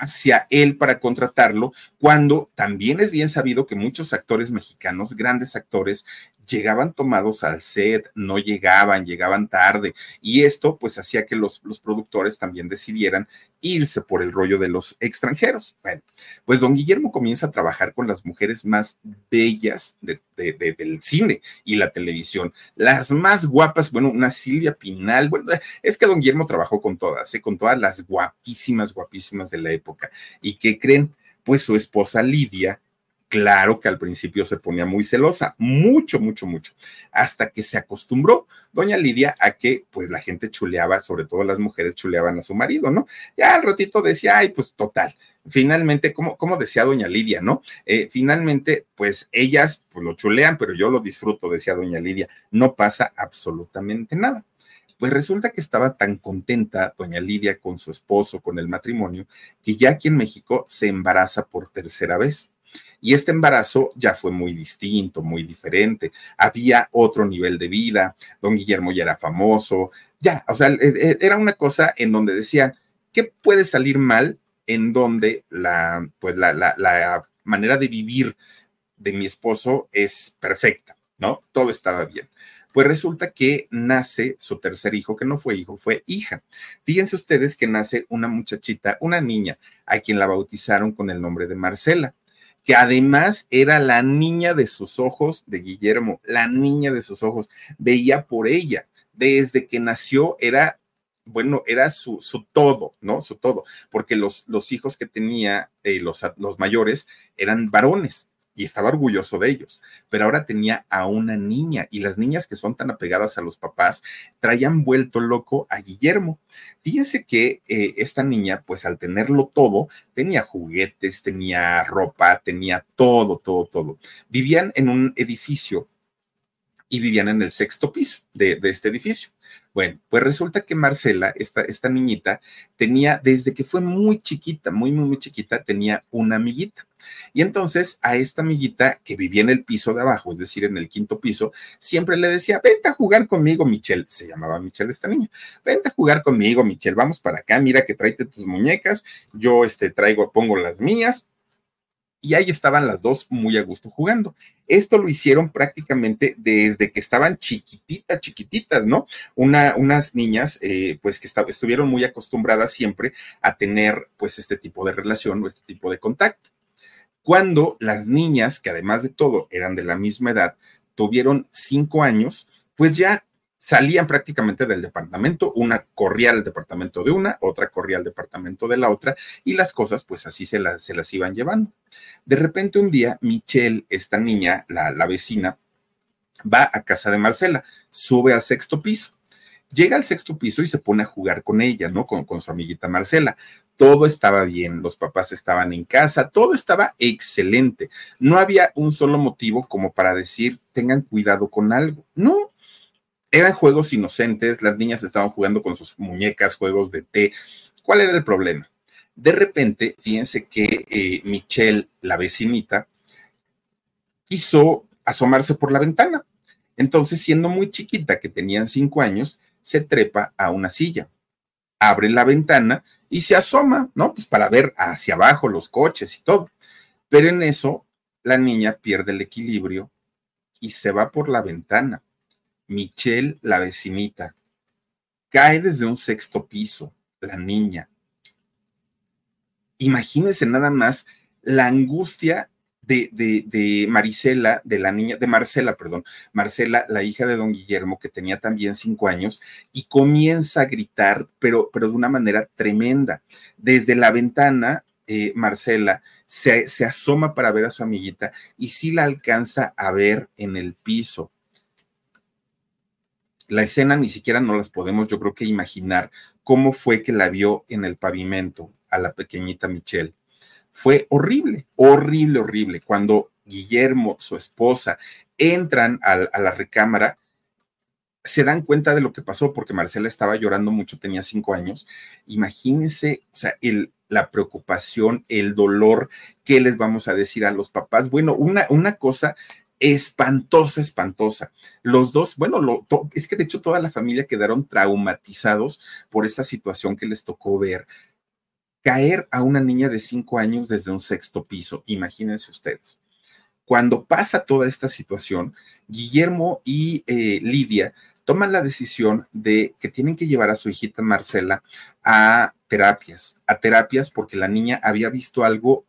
hacia él para contratarlo, cuando también es bien sabido que muchos actores mexicanos, grandes actores, llegaban tomados al set, no llegaban, llegaban tarde, y esto pues hacía que los, los productores también decidieran irse por el rollo de los extranjeros. Bueno, pues don Guillermo comienza a trabajar con las mujeres más bellas del cine y la televisión, las más guapas, bueno, una Silvia Pinal, bueno, es que don Guillermo trabajó con todas, ¿eh? con todas las guapísimas, guapísimas de la época. ¿Y qué creen? pues su esposa Lidia Claro que al principio se ponía muy celosa, mucho, mucho, mucho, hasta que se acostumbró doña Lidia a que pues la gente chuleaba, sobre todo las mujeres chuleaban a su marido, ¿no? Ya al ratito decía, ay, pues total, finalmente, como, como decía doña Lidia, ¿no? Eh, finalmente, pues ellas pues, lo chulean, pero yo lo disfruto, decía doña Lidia, no pasa absolutamente nada. Pues resulta que estaba tan contenta doña Lidia con su esposo, con el matrimonio, que ya aquí en México se embaraza por tercera vez. Y este embarazo ya fue muy distinto, muy diferente. Había otro nivel de vida, don Guillermo ya era famoso, ya, o sea, e, e, era una cosa en donde decían, ¿qué puede salir mal en donde la, pues la, la, manera de vivir de mi esposo es perfecta, ¿no? Todo estaba bien. Pues resulta que nace su tercer hijo, que no fue hijo, fue hija. Fíjense ustedes que nace una muchachita, una niña, a quien la bautizaron con el nombre de Marcela que además era la niña de sus ojos de Guillermo, la niña de sus ojos, veía por ella. Desde que nació era, bueno, era su, su todo, ¿no? Su todo, porque los, los hijos que tenía, eh, los, los mayores, eran varones y estaba orgulloso de ellos, pero ahora tenía a una niña y las niñas que son tan apegadas a los papás traían vuelto loco a Guillermo. Fíjense que eh, esta niña, pues al tenerlo todo, tenía juguetes, tenía ropa, tenía todo, todo, todo. Vivían en un edificio y vivían en el sexto piso de, de este edificio. Bueno, pues resulta que Marcela, esta, esta niñita, tenía, desde que fue muy chiquita, muy, muy, muy chiquita, tenía una amiguita. Y entonces a esta amiguita que vivía en el piso de abajo, es decir, en el quinto piso, siempre le decía, vente a jugar conmigo, Michelle. Se llamaba Michelle esta niña. Vente a jugar conmigo, Michelle. Vamos para acá, mira que tráete tus muñecas. Yo este, traigo, pongo las mías y ahí estaban las dos muy a gusto jugando. Esto lo hicieron prácticamente desde que estaban chiquititas, chiquititas, ¿no? Una, unas niñas, eh, pues que estuvieron muy acostumbradas siempre a tener, pues, este tipo de relación o este tipo de contacto. Cuando las niñas, que además de todo eran de la misma edad, tuvieron cinco años, pues ya salían prácticamente del departamento, una corría al departamento de una, otra corría al departamento de la otra, y las cosas pues así se, se las iban llevando. De repente un día, Michelle, esta niña, la, la vecina, va a casa de Marcela, sube al sexto piso. Llega al sexto piso y se pone a jugar con ella, ¿no? Con, con, su amiguita Marcela. Todo estaba bien, los papás estaban en casa, todo estaba excelente. No había un solo motivo como para decir, tengan cuidado con algo. No, eran juegos inocentes, las niñas estaban jugando con sus muñecas, juegos de té. ¿Cuál era el problema? De repente, fíjense que eh, Michelle, la vecinita, quiso asomarse por la ventana. Entonces, siendo muy chiquita, que tenían cinco años, se trepa a una silla, abre la ventana y se asoma, ¿no? Pues para ver hacia abajo los coches y todo. Pero en eso, la niña pierde el equilibrio y se va por la ventana. Michelle, la vecinita. Cae desde un sexto piso, la niña. Imagínense nada más la angustia de, de, de, Marisela, de la niña, de Marcela, perdón, Marcela, la hija de don Guillermo, que tenía también cinco años, y comienza a gritar, pero, pero de una manera tremenda. Desde la ventana, eh, Marcela se, se asoma para ver a su amiguita y sí la alcanza a ver en el piso la escena ni siquiera no las podemos, yo creo que imaginar cómo fue que la vio en el pavimento a la pequeñita Michelle. Fue horrible, horrible, horrible. Cuando Guillermo, su esposa, entran a, a la recámara, se dan cuenta de lo que pasó porque Marcela estaba llorando mucho, tenía cinco años. Imagínense, o sea, el, la preocupación, el dolor, ¿qué les vamos a decir a los papás? Bueno, una, una cosa espantosa, espantosa. Los dos, bueno, es que de hecho toda la familia quedaron traumatizados por esta situación que les tocó ver. Caer a una niña de cinco años desde un sexto piso, imagínense ustedes. Cuando pasa toda esta situación, Guillermo y eh, Lidia toman la decisión de que tienen que llevar a su hijita Marcela a terapias, a terapias porque la niña había visto algo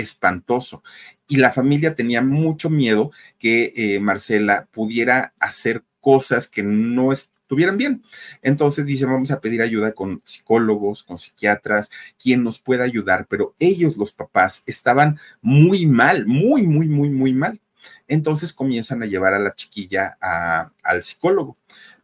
espantoso. Y la familia tenía mucho miedo que eh, Marcela pudiera hacer cosas que no estuvieran bien. Entonces dice, vamos a pedir ayuda con psicólogos, con psiquiatras, quien nos pueda ayudar, pero ellos, los papás, estaban muy mal, muy, muy, muy, muy mal. Entonces comienzan a llevar a la chiquilla al psicólogo.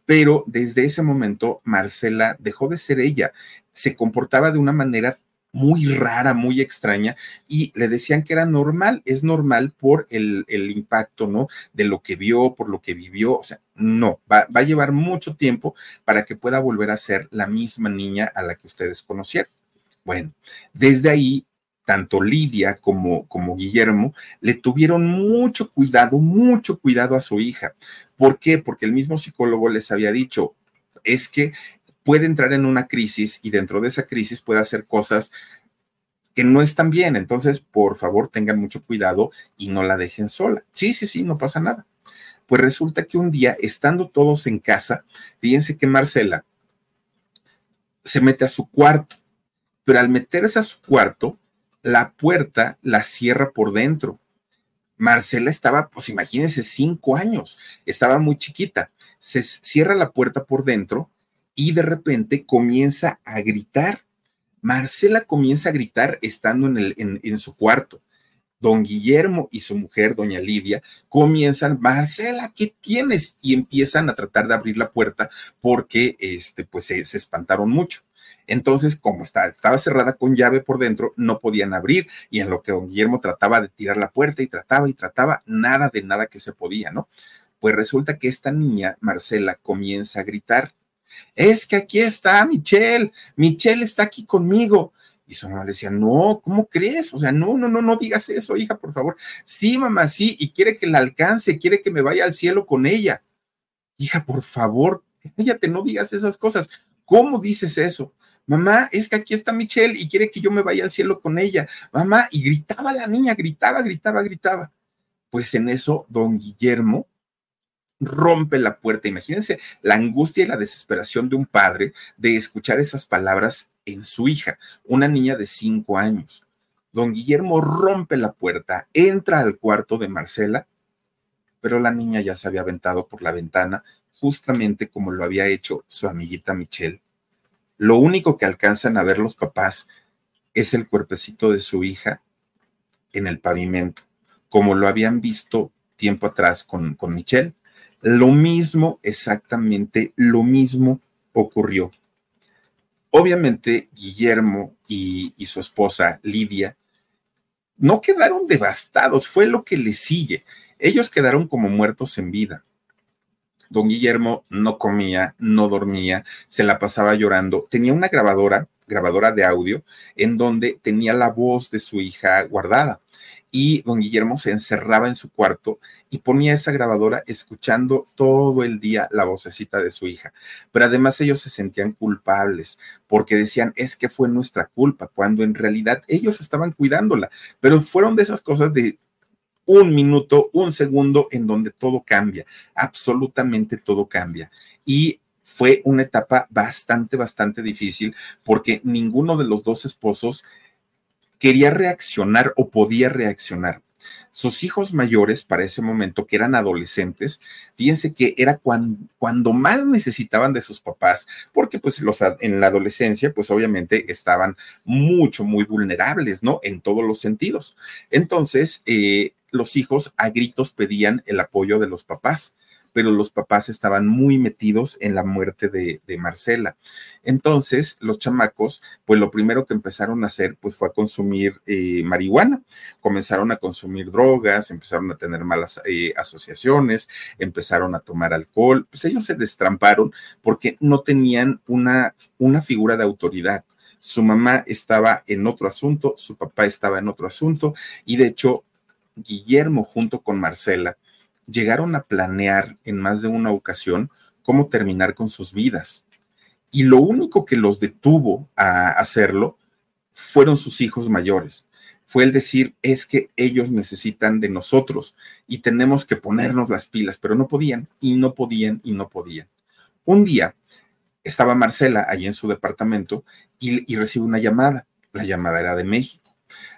Pero desde ese momento, Marcela dejó de ser ella, se comportaba de una manera muy rara, muy extraña, y le decían que era normal, es normal por el, impacto, ¿no? De lo que vio, por lo que vivió, o sea, no, va, va, a llevar mucho tiempo para que pueda volver a ser la misma niña a la que ustedes conocieron. Bueno, desde ahí tanto Lidia como, como Guillermo le tuvieron mucho cuidado, mucho cuidado a su hija. ¿Por qué? Porque el mismo psicólogo les había dicho, es que puede entrar en una crisis y dentro de esa crisis puede hacer cosas que no están bien. Entonces, por favor, tengan mucho cuidado y no la dejen sola. Sí, sí, sí, no pasa nada. Pues resulta que un día, estando todos en casa, fíjense que Marcela se mete a su cuarto, pero al meterse a su cuarto, la puerta la cierra por dentro. Marcela estaba, pues imagínense, cinco años, estaba muy chiquita. Se cierra la puerta por dentro y de repente comienza a gritar. Marcela comienza a gritar estando en, el, en, su cuarto. Don Guillermo y su mujer, doña Lidia, comienzan, Marcela, ¿qué tienes? Y empiezan a tratar de abrir la puerta porque, este, pues, se espantaron mucho. Entonces, como estaba, estaba cerrada con llave por dentro, no podían abrir y en lo que don Guillermo trataba de tirar la puerta y trataba y trataba, nada de nada que se podía, ¿no? Pues resulta que esta niña, Marcela, comienza a gritar, es que aquí está Michelle, Michelle está aquí conmigo. Y su mamá le decía, no, ¿cómo crees? O sea, no, no, no, no digas eso, hija, por favor. Sí, mamá, sí, y quiere que la alcance, quiere que me vaya al cielo con ella. Hija, por favor, cállate, no digas esas cosas. ¿Cómo dices eso? mamá, es que aquí está Michelle y quiere que yo me vaya al cielo con ella, mamá, y gritaba la niña, gritaba, gritaba, gritaba. Pues en eso, don Guillermo rompe la puerta. Imagínense la angustia y la desesperación de un padre de escuchar esas palabras en su hija, una niña de cinco años. Don Guillermo rompe la puerta, entra al cuarto de Marcela, pero la niña ya se había aventado por la ventana, justamente como lo había hecho su amiguita Michelle lo único que alcanzan a ver los papás es el cuerpecito de su hija en el pavimento, como lo habían visto tiempo atrás con, con Michelle. Lo mismo, exactamente lo mismo ocurrió. Obviamente, Guillermo y, su esposa Lidia no quedaron devastados, fue lo que le sigue. Ellos quedaron como muertos en vida. Don Guillermo no comía, no dormía, se la pasaba llorando. Tenía una grabadora, grabadora de audio, en donde tenía la voz de su hija guardada. Y don Guillermo se encerraba en su cuarto y ponía esa grabadora escuchando todo el día la vocecita de su hija. Pero además ellos se sentían culpables porque decían, es que fue nuestra culpa, cuando en realidad ellos estaban cuidándola. Pero fueron de esas cosas de un minuto, un segundo en donde todo cambia, absolutamente todo cambia. Y fue una etapa bastante, bastante difícil porque ninguno de los dos esposos quería reaccionar o podía reaccionar. Sus hijos mayores para ese momento, que eran adolescentes, fíjense que era cuando, más necesitaban de sus papás, porque pues los, en la adolescencia, pues obviamente estaban mucho, muy vulnerables, ¿no? En todos los sentidos. Entonces, eh, los hijos a gritos pedían el apoyo de los papás, pero los papás estaban muy metidos en la muerte de, Marcela. Entonces, los chamacos, pues lo primero que empezaron a hacer, pues fue a consumir eh, marihuana, comenzaron a consumir drogas, empezaron a tener malas eh, asociaciones, empezaron a tomar alcohol, pues ellos se destramparon porque no tenían una, una figura de autoridad. Su mamá estaba en otro asunto, su papá estaba en otro asunto, y de hecho Guillermo junto con Marcela llegaron a planear en más de una ocasión cómo terminar con sus vidas. Y lo único que los detuvo a hacerlo fueron sus hijos mayores. Fue el decir, es que ellos necesitan de nosotros y tenemos que ponernos las pilas, pero no podían y no podían y no podían. Un día estaba Marcela allí en su departamento y, y recibe una llamada. La llamada era de México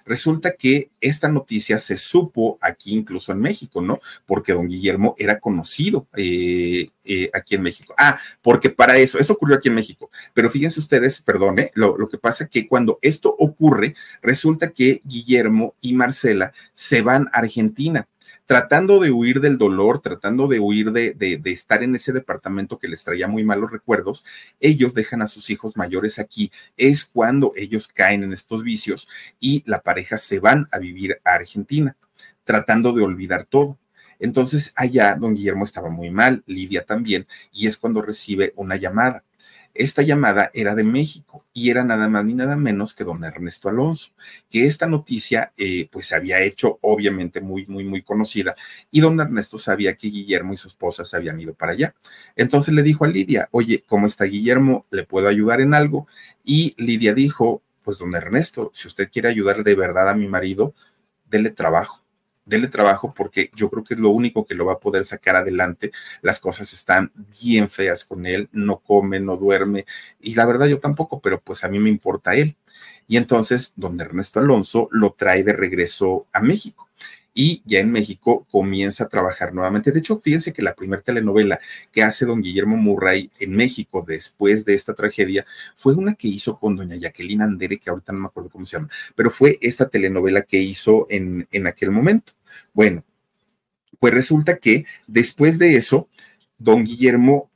Resulta que esta noticia se supo aquí incluso en México, ¿no? Porque don Guillermo era conocido eh, eh, aquí en México. Ah, porque para eso, eso ocurrió aquí en México. Pero fíjense ustedes, perdone, lo, lo que pasa es que cuando esto ocurre, resulta que Guillermo y Marcela se van a Argentina tratando de huir del dolor, tratando de huir de, de, estar en ese departamento que les traía muy malos recuerdos, ellos dejan a sus hijos mayores aquí. Es cuando ellos caen en estos vicios y la pareja se van a vivir a Argentina, tratando de olvidar todo. Entonces allá don Guillermo estaba muy mal, Lidia también, y es cuando recibe una llamada. Esta llamada era de México y era nada más ni nada menos que don Ernesto Alonso, que esta noticia eh, pues se había hecho obviamente muy, muy, muy conocida y don Ernesto sabía que Guillermo y su esposa se habían ido para allá. Entonces le dijo a Lidia, oye, ¿cómo está Guillermo? ¿Le puedo ayudar en algo? Y Lidia dijo, pues don Ernesto, si usted quiere ayudar de verdad a mi marido, dele trabajo dele trabajo porque yo creo que es lo único que lo va a poder sacar adelante. Las cosas están bien feas con él, no come, no duerme y la verdad yo tampoco, pero pues a mí me importa él. Y entonces don Ernesto Alonso lo trae de regreso a México y ya en México comienza a trabajar nuevamente. De hecho, fíjense que la primera telenovela que hace don Guillermo Murray en México después de esta tragedia fue una que hizo con doña Jacqueline Andere, que ahorita no me acuerdo cómo se llama, pero fue esta telenovela que hizo en, en aquel momento. Bueno, pues resulta que después de eso, don Guillermo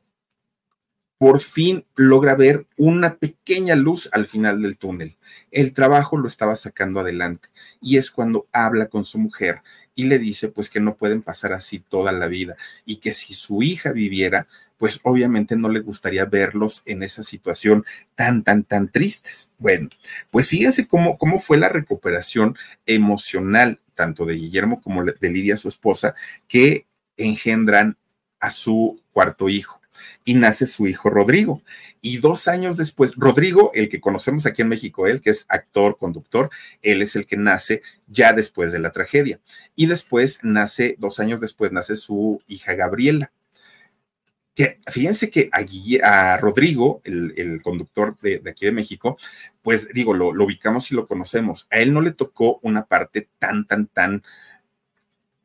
por fin logra ver una pequeña luz al final del túnel. El trabajo lo estaba sacando adelante y es cuando habla con su mujer y le dice pues que no pueden pasar así toda la vida y que si su hija viviera, pues obviamente no le gustaría verlos en esa situación tan, tan, tan tristes. Bueno, pues fíjense cómo, cómo fue la recuperación emocional tanto de Guillermo como de Lidia, su esposa, que engendran a su cuarto hijo y nace su hijo Rodrigo. Y dos años después, Rodrigo, el que conocemos aquí en México, él que es actor, conductor, él es el que nace ya después de la tragedia. Y después nace, dos años después, nace su hija Gabriela que fíjense que a, a Rodrigo, el, conductor de, aquí de México, pues digo, lo, ubicamos y lo conocemos. A él no le tocó una parte tan, tan, tan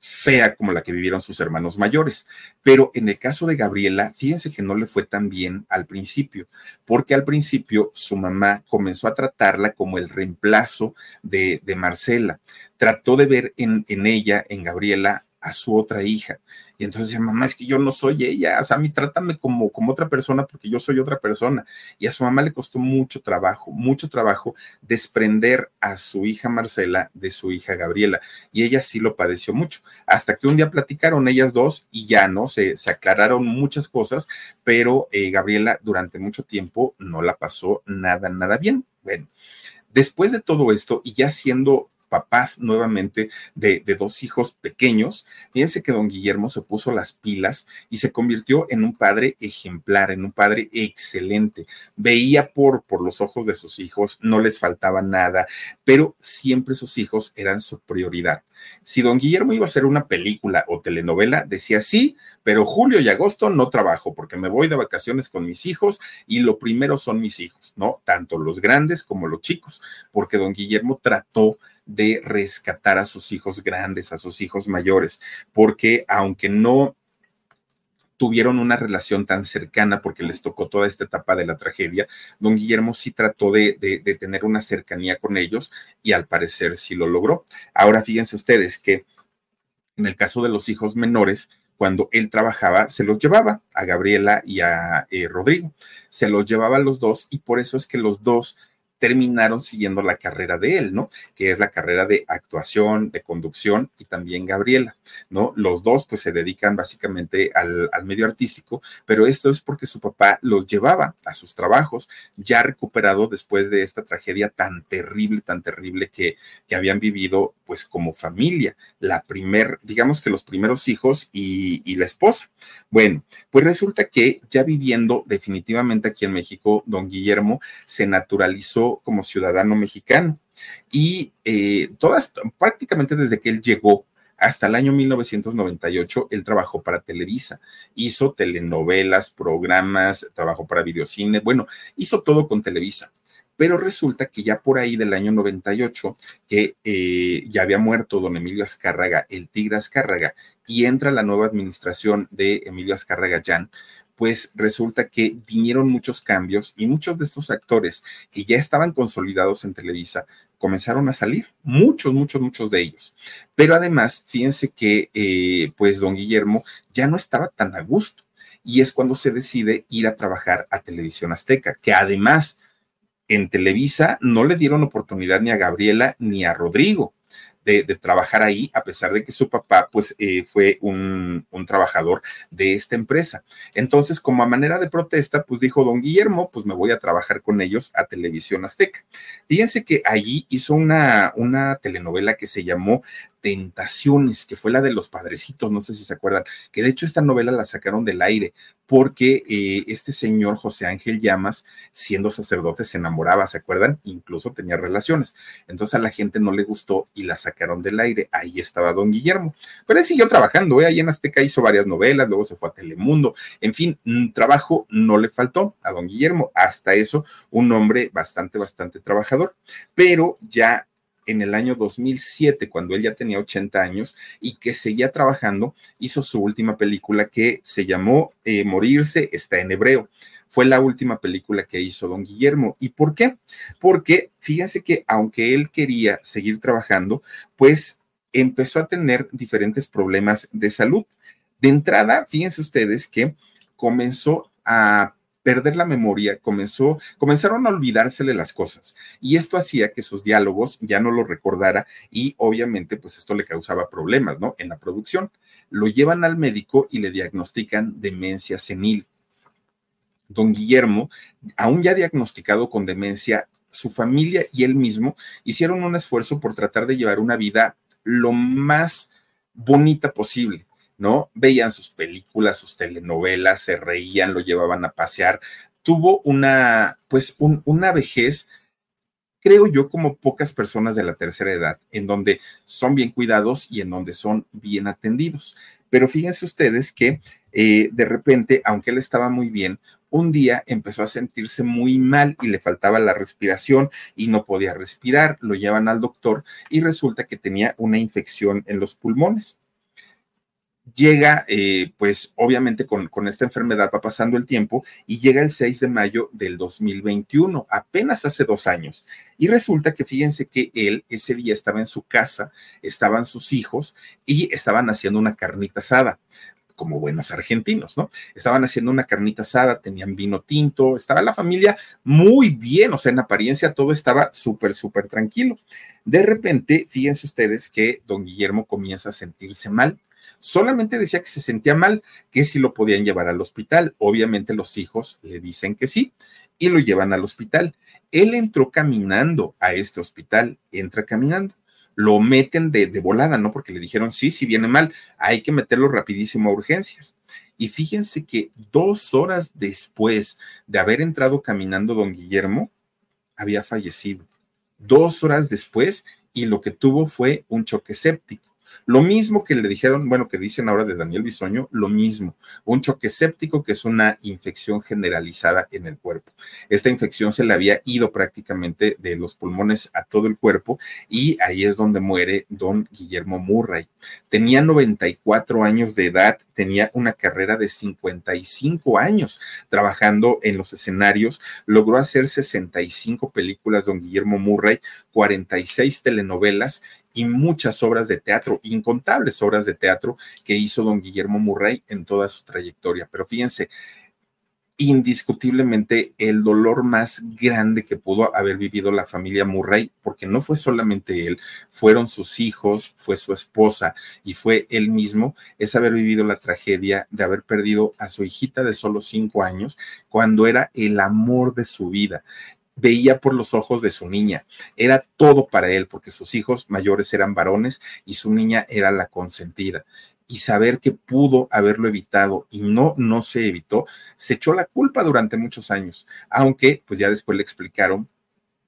fea como la que vivieron sus hermanos mayores. Pero en el caso de Gabriela, fíjense que no le fue tan bien al principio, porque al principio su mamá comenzó a tratarla como el reemplazo de, de Marcela. Trató de ver en, en ella, en Gabriela, a su otra hija. Y entonces decía, mamá, es que yo no soy ella, o sea, a mí trátame como, como otra persona porque yo soy otra persona. Y a su mamá le costó mucho trabajo, mucho trabajo desprender a su hija Marcela de su hija Gabriela. Y ella sí lo padeció mucho. Hasta que un día platicaron ellas dos y ya, ¿no? Se, se aclararon muchas cosas, pero eh, Gabriela durante mucho tiempo no la pasó nada, nada bien. Bueno, después de todo esto y ya siendo papás nuevamente de, dos hijos pequeños, fíjense que don Guillermo se puso las pilas y se convirtió en un padre ejemplar, en un padre excelente. Veía por, por los ojos de sus hijos, no les faltaba nada, pero siempre sus hijos eran su prioridad. Si don Guillermo iba a hacer una película o telenovela, decía sí, pero julio y agosto no trabajo porque me voy de vacaciones con mis hijos y lo primero son mis hijos, ¿no? Tanto los grandes como los chicos, porque don Guillermo trató de rescatar a sus hijos grandes, a sus hijos mayores, porque aunque no tuvieron una relación tan cercana porque les tocó toda esta etapa de la tragedia, don Guillermo sí trató de, de, tener una cercanía con ellos y al parecer sí lo logró. Ahora fíjense ustedes que en el caso de los hijos menores, cuando él trabajaba, se los llevaba a Gabriela y a eh, Rodrigo, se los llevaba a los dos y por eso es que los dos terminaron siguiendo la carrera de él, ¿no? Que es la carrera de actuación, de conducción y también Gabriela, ¿no? Los dos pues se dedican básicamente al, al, medio artístico, pero esto es porque su papá los llevaba a sus trabajos, ya recuperado después de esta tragedia tan terrible, tan terrible que, que habían vivido pues como familia, la primer, digamos que los primeros hijos y, la esposa. Bueno, pues resulta que ya viviendo definitivamente aquí en México, don Guillermo se naturalizó como ciudadano mexicano. Y eh, todas, prácticamente desde que él llegó hasta el año 1998, él trabajó para Televisa, hizo telenovelas, programas, trabajó para videocine, bueno, hizo todo con Televisa. Pero resulta que ya por ahí del año 98, que eh, ya había muerto don Emilio Azcárraga, el tigre Azcárraga, y entra la nueva administración de Emilio Azcárraga Jan, pues resulta que vinieron muchos cambios y muchos de estos actores que ya estaban consolidados en Televisa comenzaron a salir, muchos, muchos, muchos de ellos. Pero además, fíjense que eh, pues don Guillermo ya no estaba tan a gusto y es cuando se decide ir a trabajar a Televisión Azteca, que además en Televisa no le dieron oportunidad ni a Gabriela ni a Rodrigo de, trabajar ahí, a pesar de que su papá, pues, eh, fue un, un, trabajador de esta empresa. Entonces, como a manera de protesta, pues dijo don Guillermo, pues me voy a trabajar con ellos a Televisión Azteca. Fíjense que allí hizo una, una telenovela que se llamó Tentaciones, que fue la de los padrecitos, no sé si se acuerdan, que de hecho esta novela la sacaron del aire porque eh, este señor José Ángel Llamas, siendo sacerdote, se enamoraba, ¿se acuerdan? Incluso tenía relaciones. Entonces a la gente no le gustó y la sacaron del aire. Ahí estaba don Guillermo. Pero él siguió trabajando, ¿eh? ahí en Azteca hizo varias novelas, luego se fue a Telemundo. En fin, trabajo no le faltó a don Guillermo. Hasta eso, un hombre bastante, bastante trabajador. Pero ya en el año 2007, cuando él ya tenía 80 años y que seguía trabajando, hizo su última película que se llamó eh, Morirse está en hebreo. Fue la última película que hizo don Guillermo. ¿Y por qué? Porque fíjense que aunque él quería seguir trabajando, pues empezó a tener diferentes problemas de salud. De entrada, fíjense ustedes que comenzó a perder la memoria, comenzó, comenzaron a olvidársele las cosas y esto hacía que sus diálogos ya no lo recordara y obviamente pues esto le causaba problemas, ¿no? En la producción. Lo llevan al médico y le diagnostican demencia senil. Don Guillermo, aún ya diagnosticado con demencia, su familia y él mismo hicieron un esfuerzo por tratar de llevar una vida lo más bonita posible ¿no? Veían sus películas, sus telenovelas, se reían, lo llevaban a pasear. Tuvo una, pues, una vejez, creo yo, como pocas personas de la tercera edad, en donde son bien cuidados y en donde son bien atendidos. Pero fíjense ustedes que eh, de repente, aunque él estaba muy bien, un día empezó a sentirse muy mal y le faltaba la respiración y no podía respirar. Lo llevan al doctor y resulta que tenía una infección en los pulmones llega, eh, pues obviamente con, con, esta enfermedad va pasando el tiempo y llega el 6 de mayo del 2021, apenas hace dos años. Y resulta que fíjense que él ese día estaba en su casa, estaban sus hijos y estaban haciendo una carnita asada como buenos argentinos, ¿no? Estaban haciendo una carnita asada, tenían vino tinto, estaba la familia muy bien, o sea, en apariencia todo estaba súper, súper tranquilo. De repente, fíjense ustedes que don Guillermo comienza a sentirse mal, Solamente decía que se sentía mal, que si lo podían llevar al hospital. Obviamente los hijos le dicen que sí y lo llevan al hospital. Él entró caminando a este hospital, entra caminando. Lo meten de, volada, ¿no? Porque le dijeron, sí, si viene mal, hay que meterlo rapidísimo a urgencias. Y fíjense que dos horas después de haber entrado caminando don Guillermo, había fallecido. Dos horas después, y lo que tuvo fue un choque séptico. Lo mismo que le dijeron, bueno, que dicen ahora de Daniel Bisoño, lo mismo, un choque séptico que es una infección generalizada en el cuerpo. Esta infección se le había ido prácticamente de los pulmones a todo el cuerpo y ahí es donde muere don Guillermo Murray. Tenía 94 años de edad, tenía una carrera de 55 años trabajando en los escenarios, logró hacer 65 películas don Guillermo Murray, 46 telenovelas y muchas obras de teatro, incontables obras de teatro que hizo don Guillermo Murray en toda su trayectoria. Pero fíjense, indiscutiblemente el dolor más grande que pudo haber vivido la familia Murray, porque no fue solamente él, fueron sus hijos, fue su esposa y fue él mismo, es haber vivido la tragedia de haber perdido a su hijita de solo cinco años cuando era el amor de su vida veía por los ojos de su niña. Era todo para él, porque sus hijos mayores eran varones y su niña era la consentida. Y saber que pudo haberlo evitado y no, no se evitó, se echó la culpa durante muchos años, aunque pues ya después le explicaron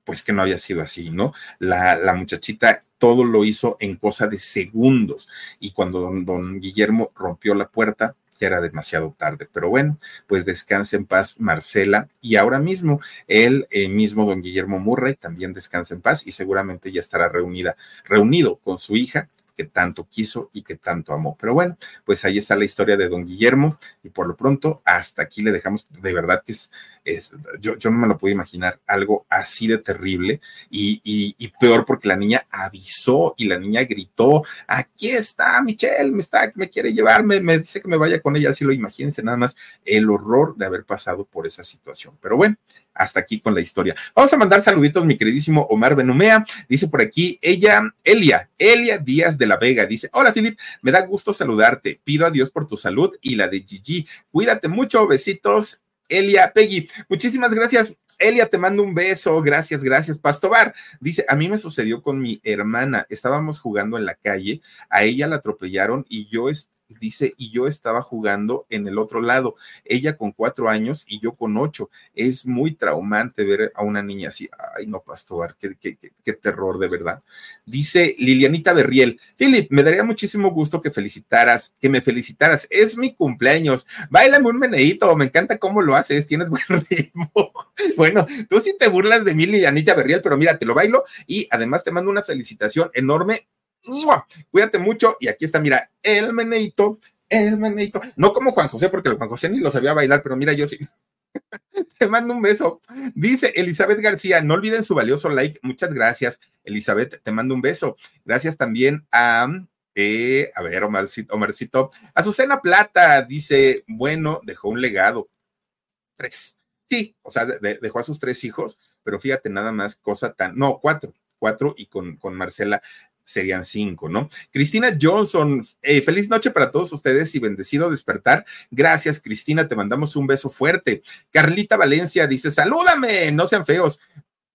pues que no había sido así, ¿no? La, la muchachita todo lo hizo en cosa de segundos y cuando don, don Guillermo rompió la puerta, ya era demasiado tarde. Pero bueno, pues descanse en paz Marcela y ahora mismo él eh, mismo, don Guillermo Murray, también descansa en paz y seguramente ya estará reunida, reunido con su hija que tanto quiso y que tanto amó. Pero bueno, pues ahí está la historia de don Guillermo y por lo pronto hasta aquí le dejamos, de verdad que es, es yo, yo no me lo puedo imaginar, algo así de terrible y, y, peor porque la niña avisó y la niña gritó, aquí está Michelle, me está, me quiere llevarme, me dice que me vaya con ella, así lo imagínense nada más el horror de haber pasado por esa situación. Pero bueno, hasta aquí con la historia. Vamos a mandar saluditos, mi queridísimo Omar Benumea. Dice por aquí, ella, Elia, Elia Díaz de la Vega. Dice, hola, Filip, me da gusto saludarte. Pido a Dios por tu salud y la de Gigi. Cuídate mucho, besitos. Elia Peggy, muchísimas gracias. Elia, te mando un beso. Gracias, gracias. Pastobar dice: A mí me sucedió con mi hermana. Estábamos jugando en la calle, a ella la atropellaron y yo dice, y yo estaba jugando en el otro lado, ella con cuatro años y yo con ocho. Es muy traumante ver a una niña así. Ay, no, pastor, qué, terror de verdad. Dice Lilianita Berriel, Philip, me daría muchísimo gusto que felicitaras, que me felicitaras. Es mi cumpleaños. Báilame un meneíto, me encanta cómo lo haces, tienes buen ritmo. bueno, tú sí te burlas de mí, Lilianita Berriel, pero mira, te lo bailo y además te mando una felicitación enorme Cuídate mucho. Y aquí está, mira, el meneito, el meneito. No como Juan José, porque Juan José ni lo sabía bailar, pero mira, yo sí. Te mando un beso. Dice Elizabeth García, no olviden su valioso like. Muchas gracias, Elizabeth. Te mando un beso. Gracias también a, eh, a ver, Omarcito, Omarcito. Azucena Plata dice, bueno, dejó un legado. Tres. Sí, o sea, dejó a sus tres hijos, pero fíjate nada más, cosa tan, no, cuatro, cuatro y con, con Marcela serían cinco, ¿no? Cristina Johnson, eh, feliz noche para todos ustedes y bendecido despertar. Gracias, Cristina, te mandamos un beso fuerte. Carlita Valencia dice, salúdame, no sean feos.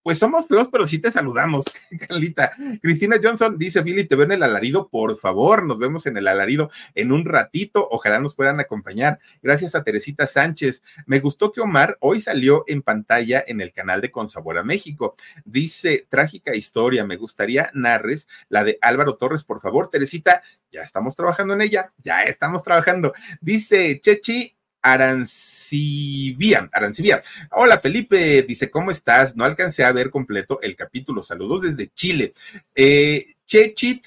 Pues somos feos, pero sí te saludamos, Carlita. Cristina Johnson dice, Billy, te veo en el alarido, por favor, nos vemos en el alarido en un ratito, ojalá nos puedan acompañar. Gracias a Teresita Sánchez. Me gustó que Omar hoy salió en pantalla en el canal de Consabor a México. Dice, trágica historia, me gustaría narres la de Álvaro Torres, por favor, Teresita, ya estamos trabajando en ella, ya estamos trabajando. Dice Chechi Arancibia, Arancibia. Hola Felipe, dice, ¿cómo estás? No alcancé a ver completo el capítulo. Saludos desde Chile. Eh, Chechi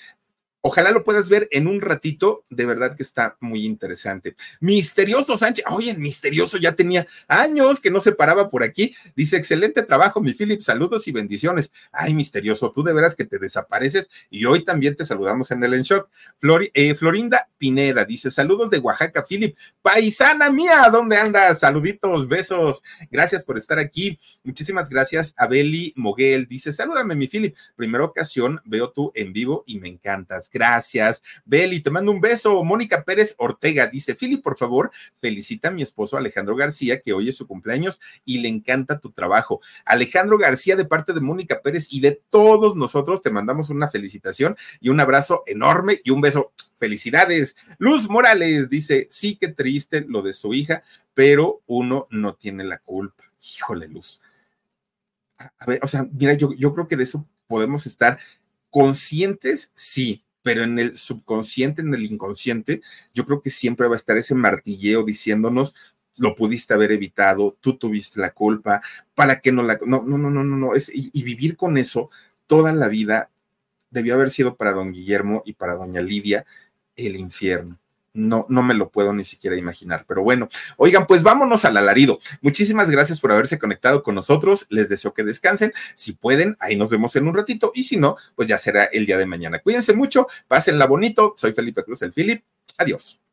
Ojalá lo puedas ver en un ratito, de verdad que está muy interesante. Misterioso Sánchez, oye, misterioso ya tenía años que no se paraba por aquí. Dice, excelente trabajo, mi Philip, saludos y bendiciones. Ay, misterioso, tú de veras que te desapareces y hoy también te saludamos en el En Shock. Eh, Florinda Pineda dice, saludos de Oaxaca, Philip, paisana mía, ¿dónde andas? Saluditos, besos, gracias por estar aquí. Muchísimas gracias a Beli Moguel, dice, salúdame, mi Philip, primera ocasión veo tú en vivo y me encantas. Gracias. Beli, te mando un beso. Mónica Pérez Ortega dice, Fili, por favor, felicita a mi esposo Alejandro García, que hoy es su cumpleaños y le encanta tu trabajo. Alejandro García, de parte de Mónica Pérez y de todos nosotros, te mandamos una felicitación y un abrazo enorme y un beso. Felicidades. Luz Morales dice, sí, qué triste lo de su hija, pero uno no tiene la culpa. Híjole, Luz. A ver, o sea, mira, yo, yo creo que de eso podemos estar conscientes, sí, pero en el subconsciente, en el inconsciente, yo creo que siempre va a estar ese martilleo diciéndonos, lo pudiste haber evitado, tú tuviste la culpa, para que no la... No, no, no, no, no, no. Y vivir con eso toda la vida debió haber sido para don Guillermo y para doña Lidia el infierno no, no me lo puedo ni siquiera imaginar. Pero bueno, oigan, pues vámonos al alarido. Muchísimas gracias por haberse conectado con nosotros. Les deseo que descansen. Si pueden, ahí nos vemos en un ratito. Y si no, pues ya será el día de mañana. Cuídense mucho, pásenla bonito. Soy Felipe Cruz, el Philip. Adiós.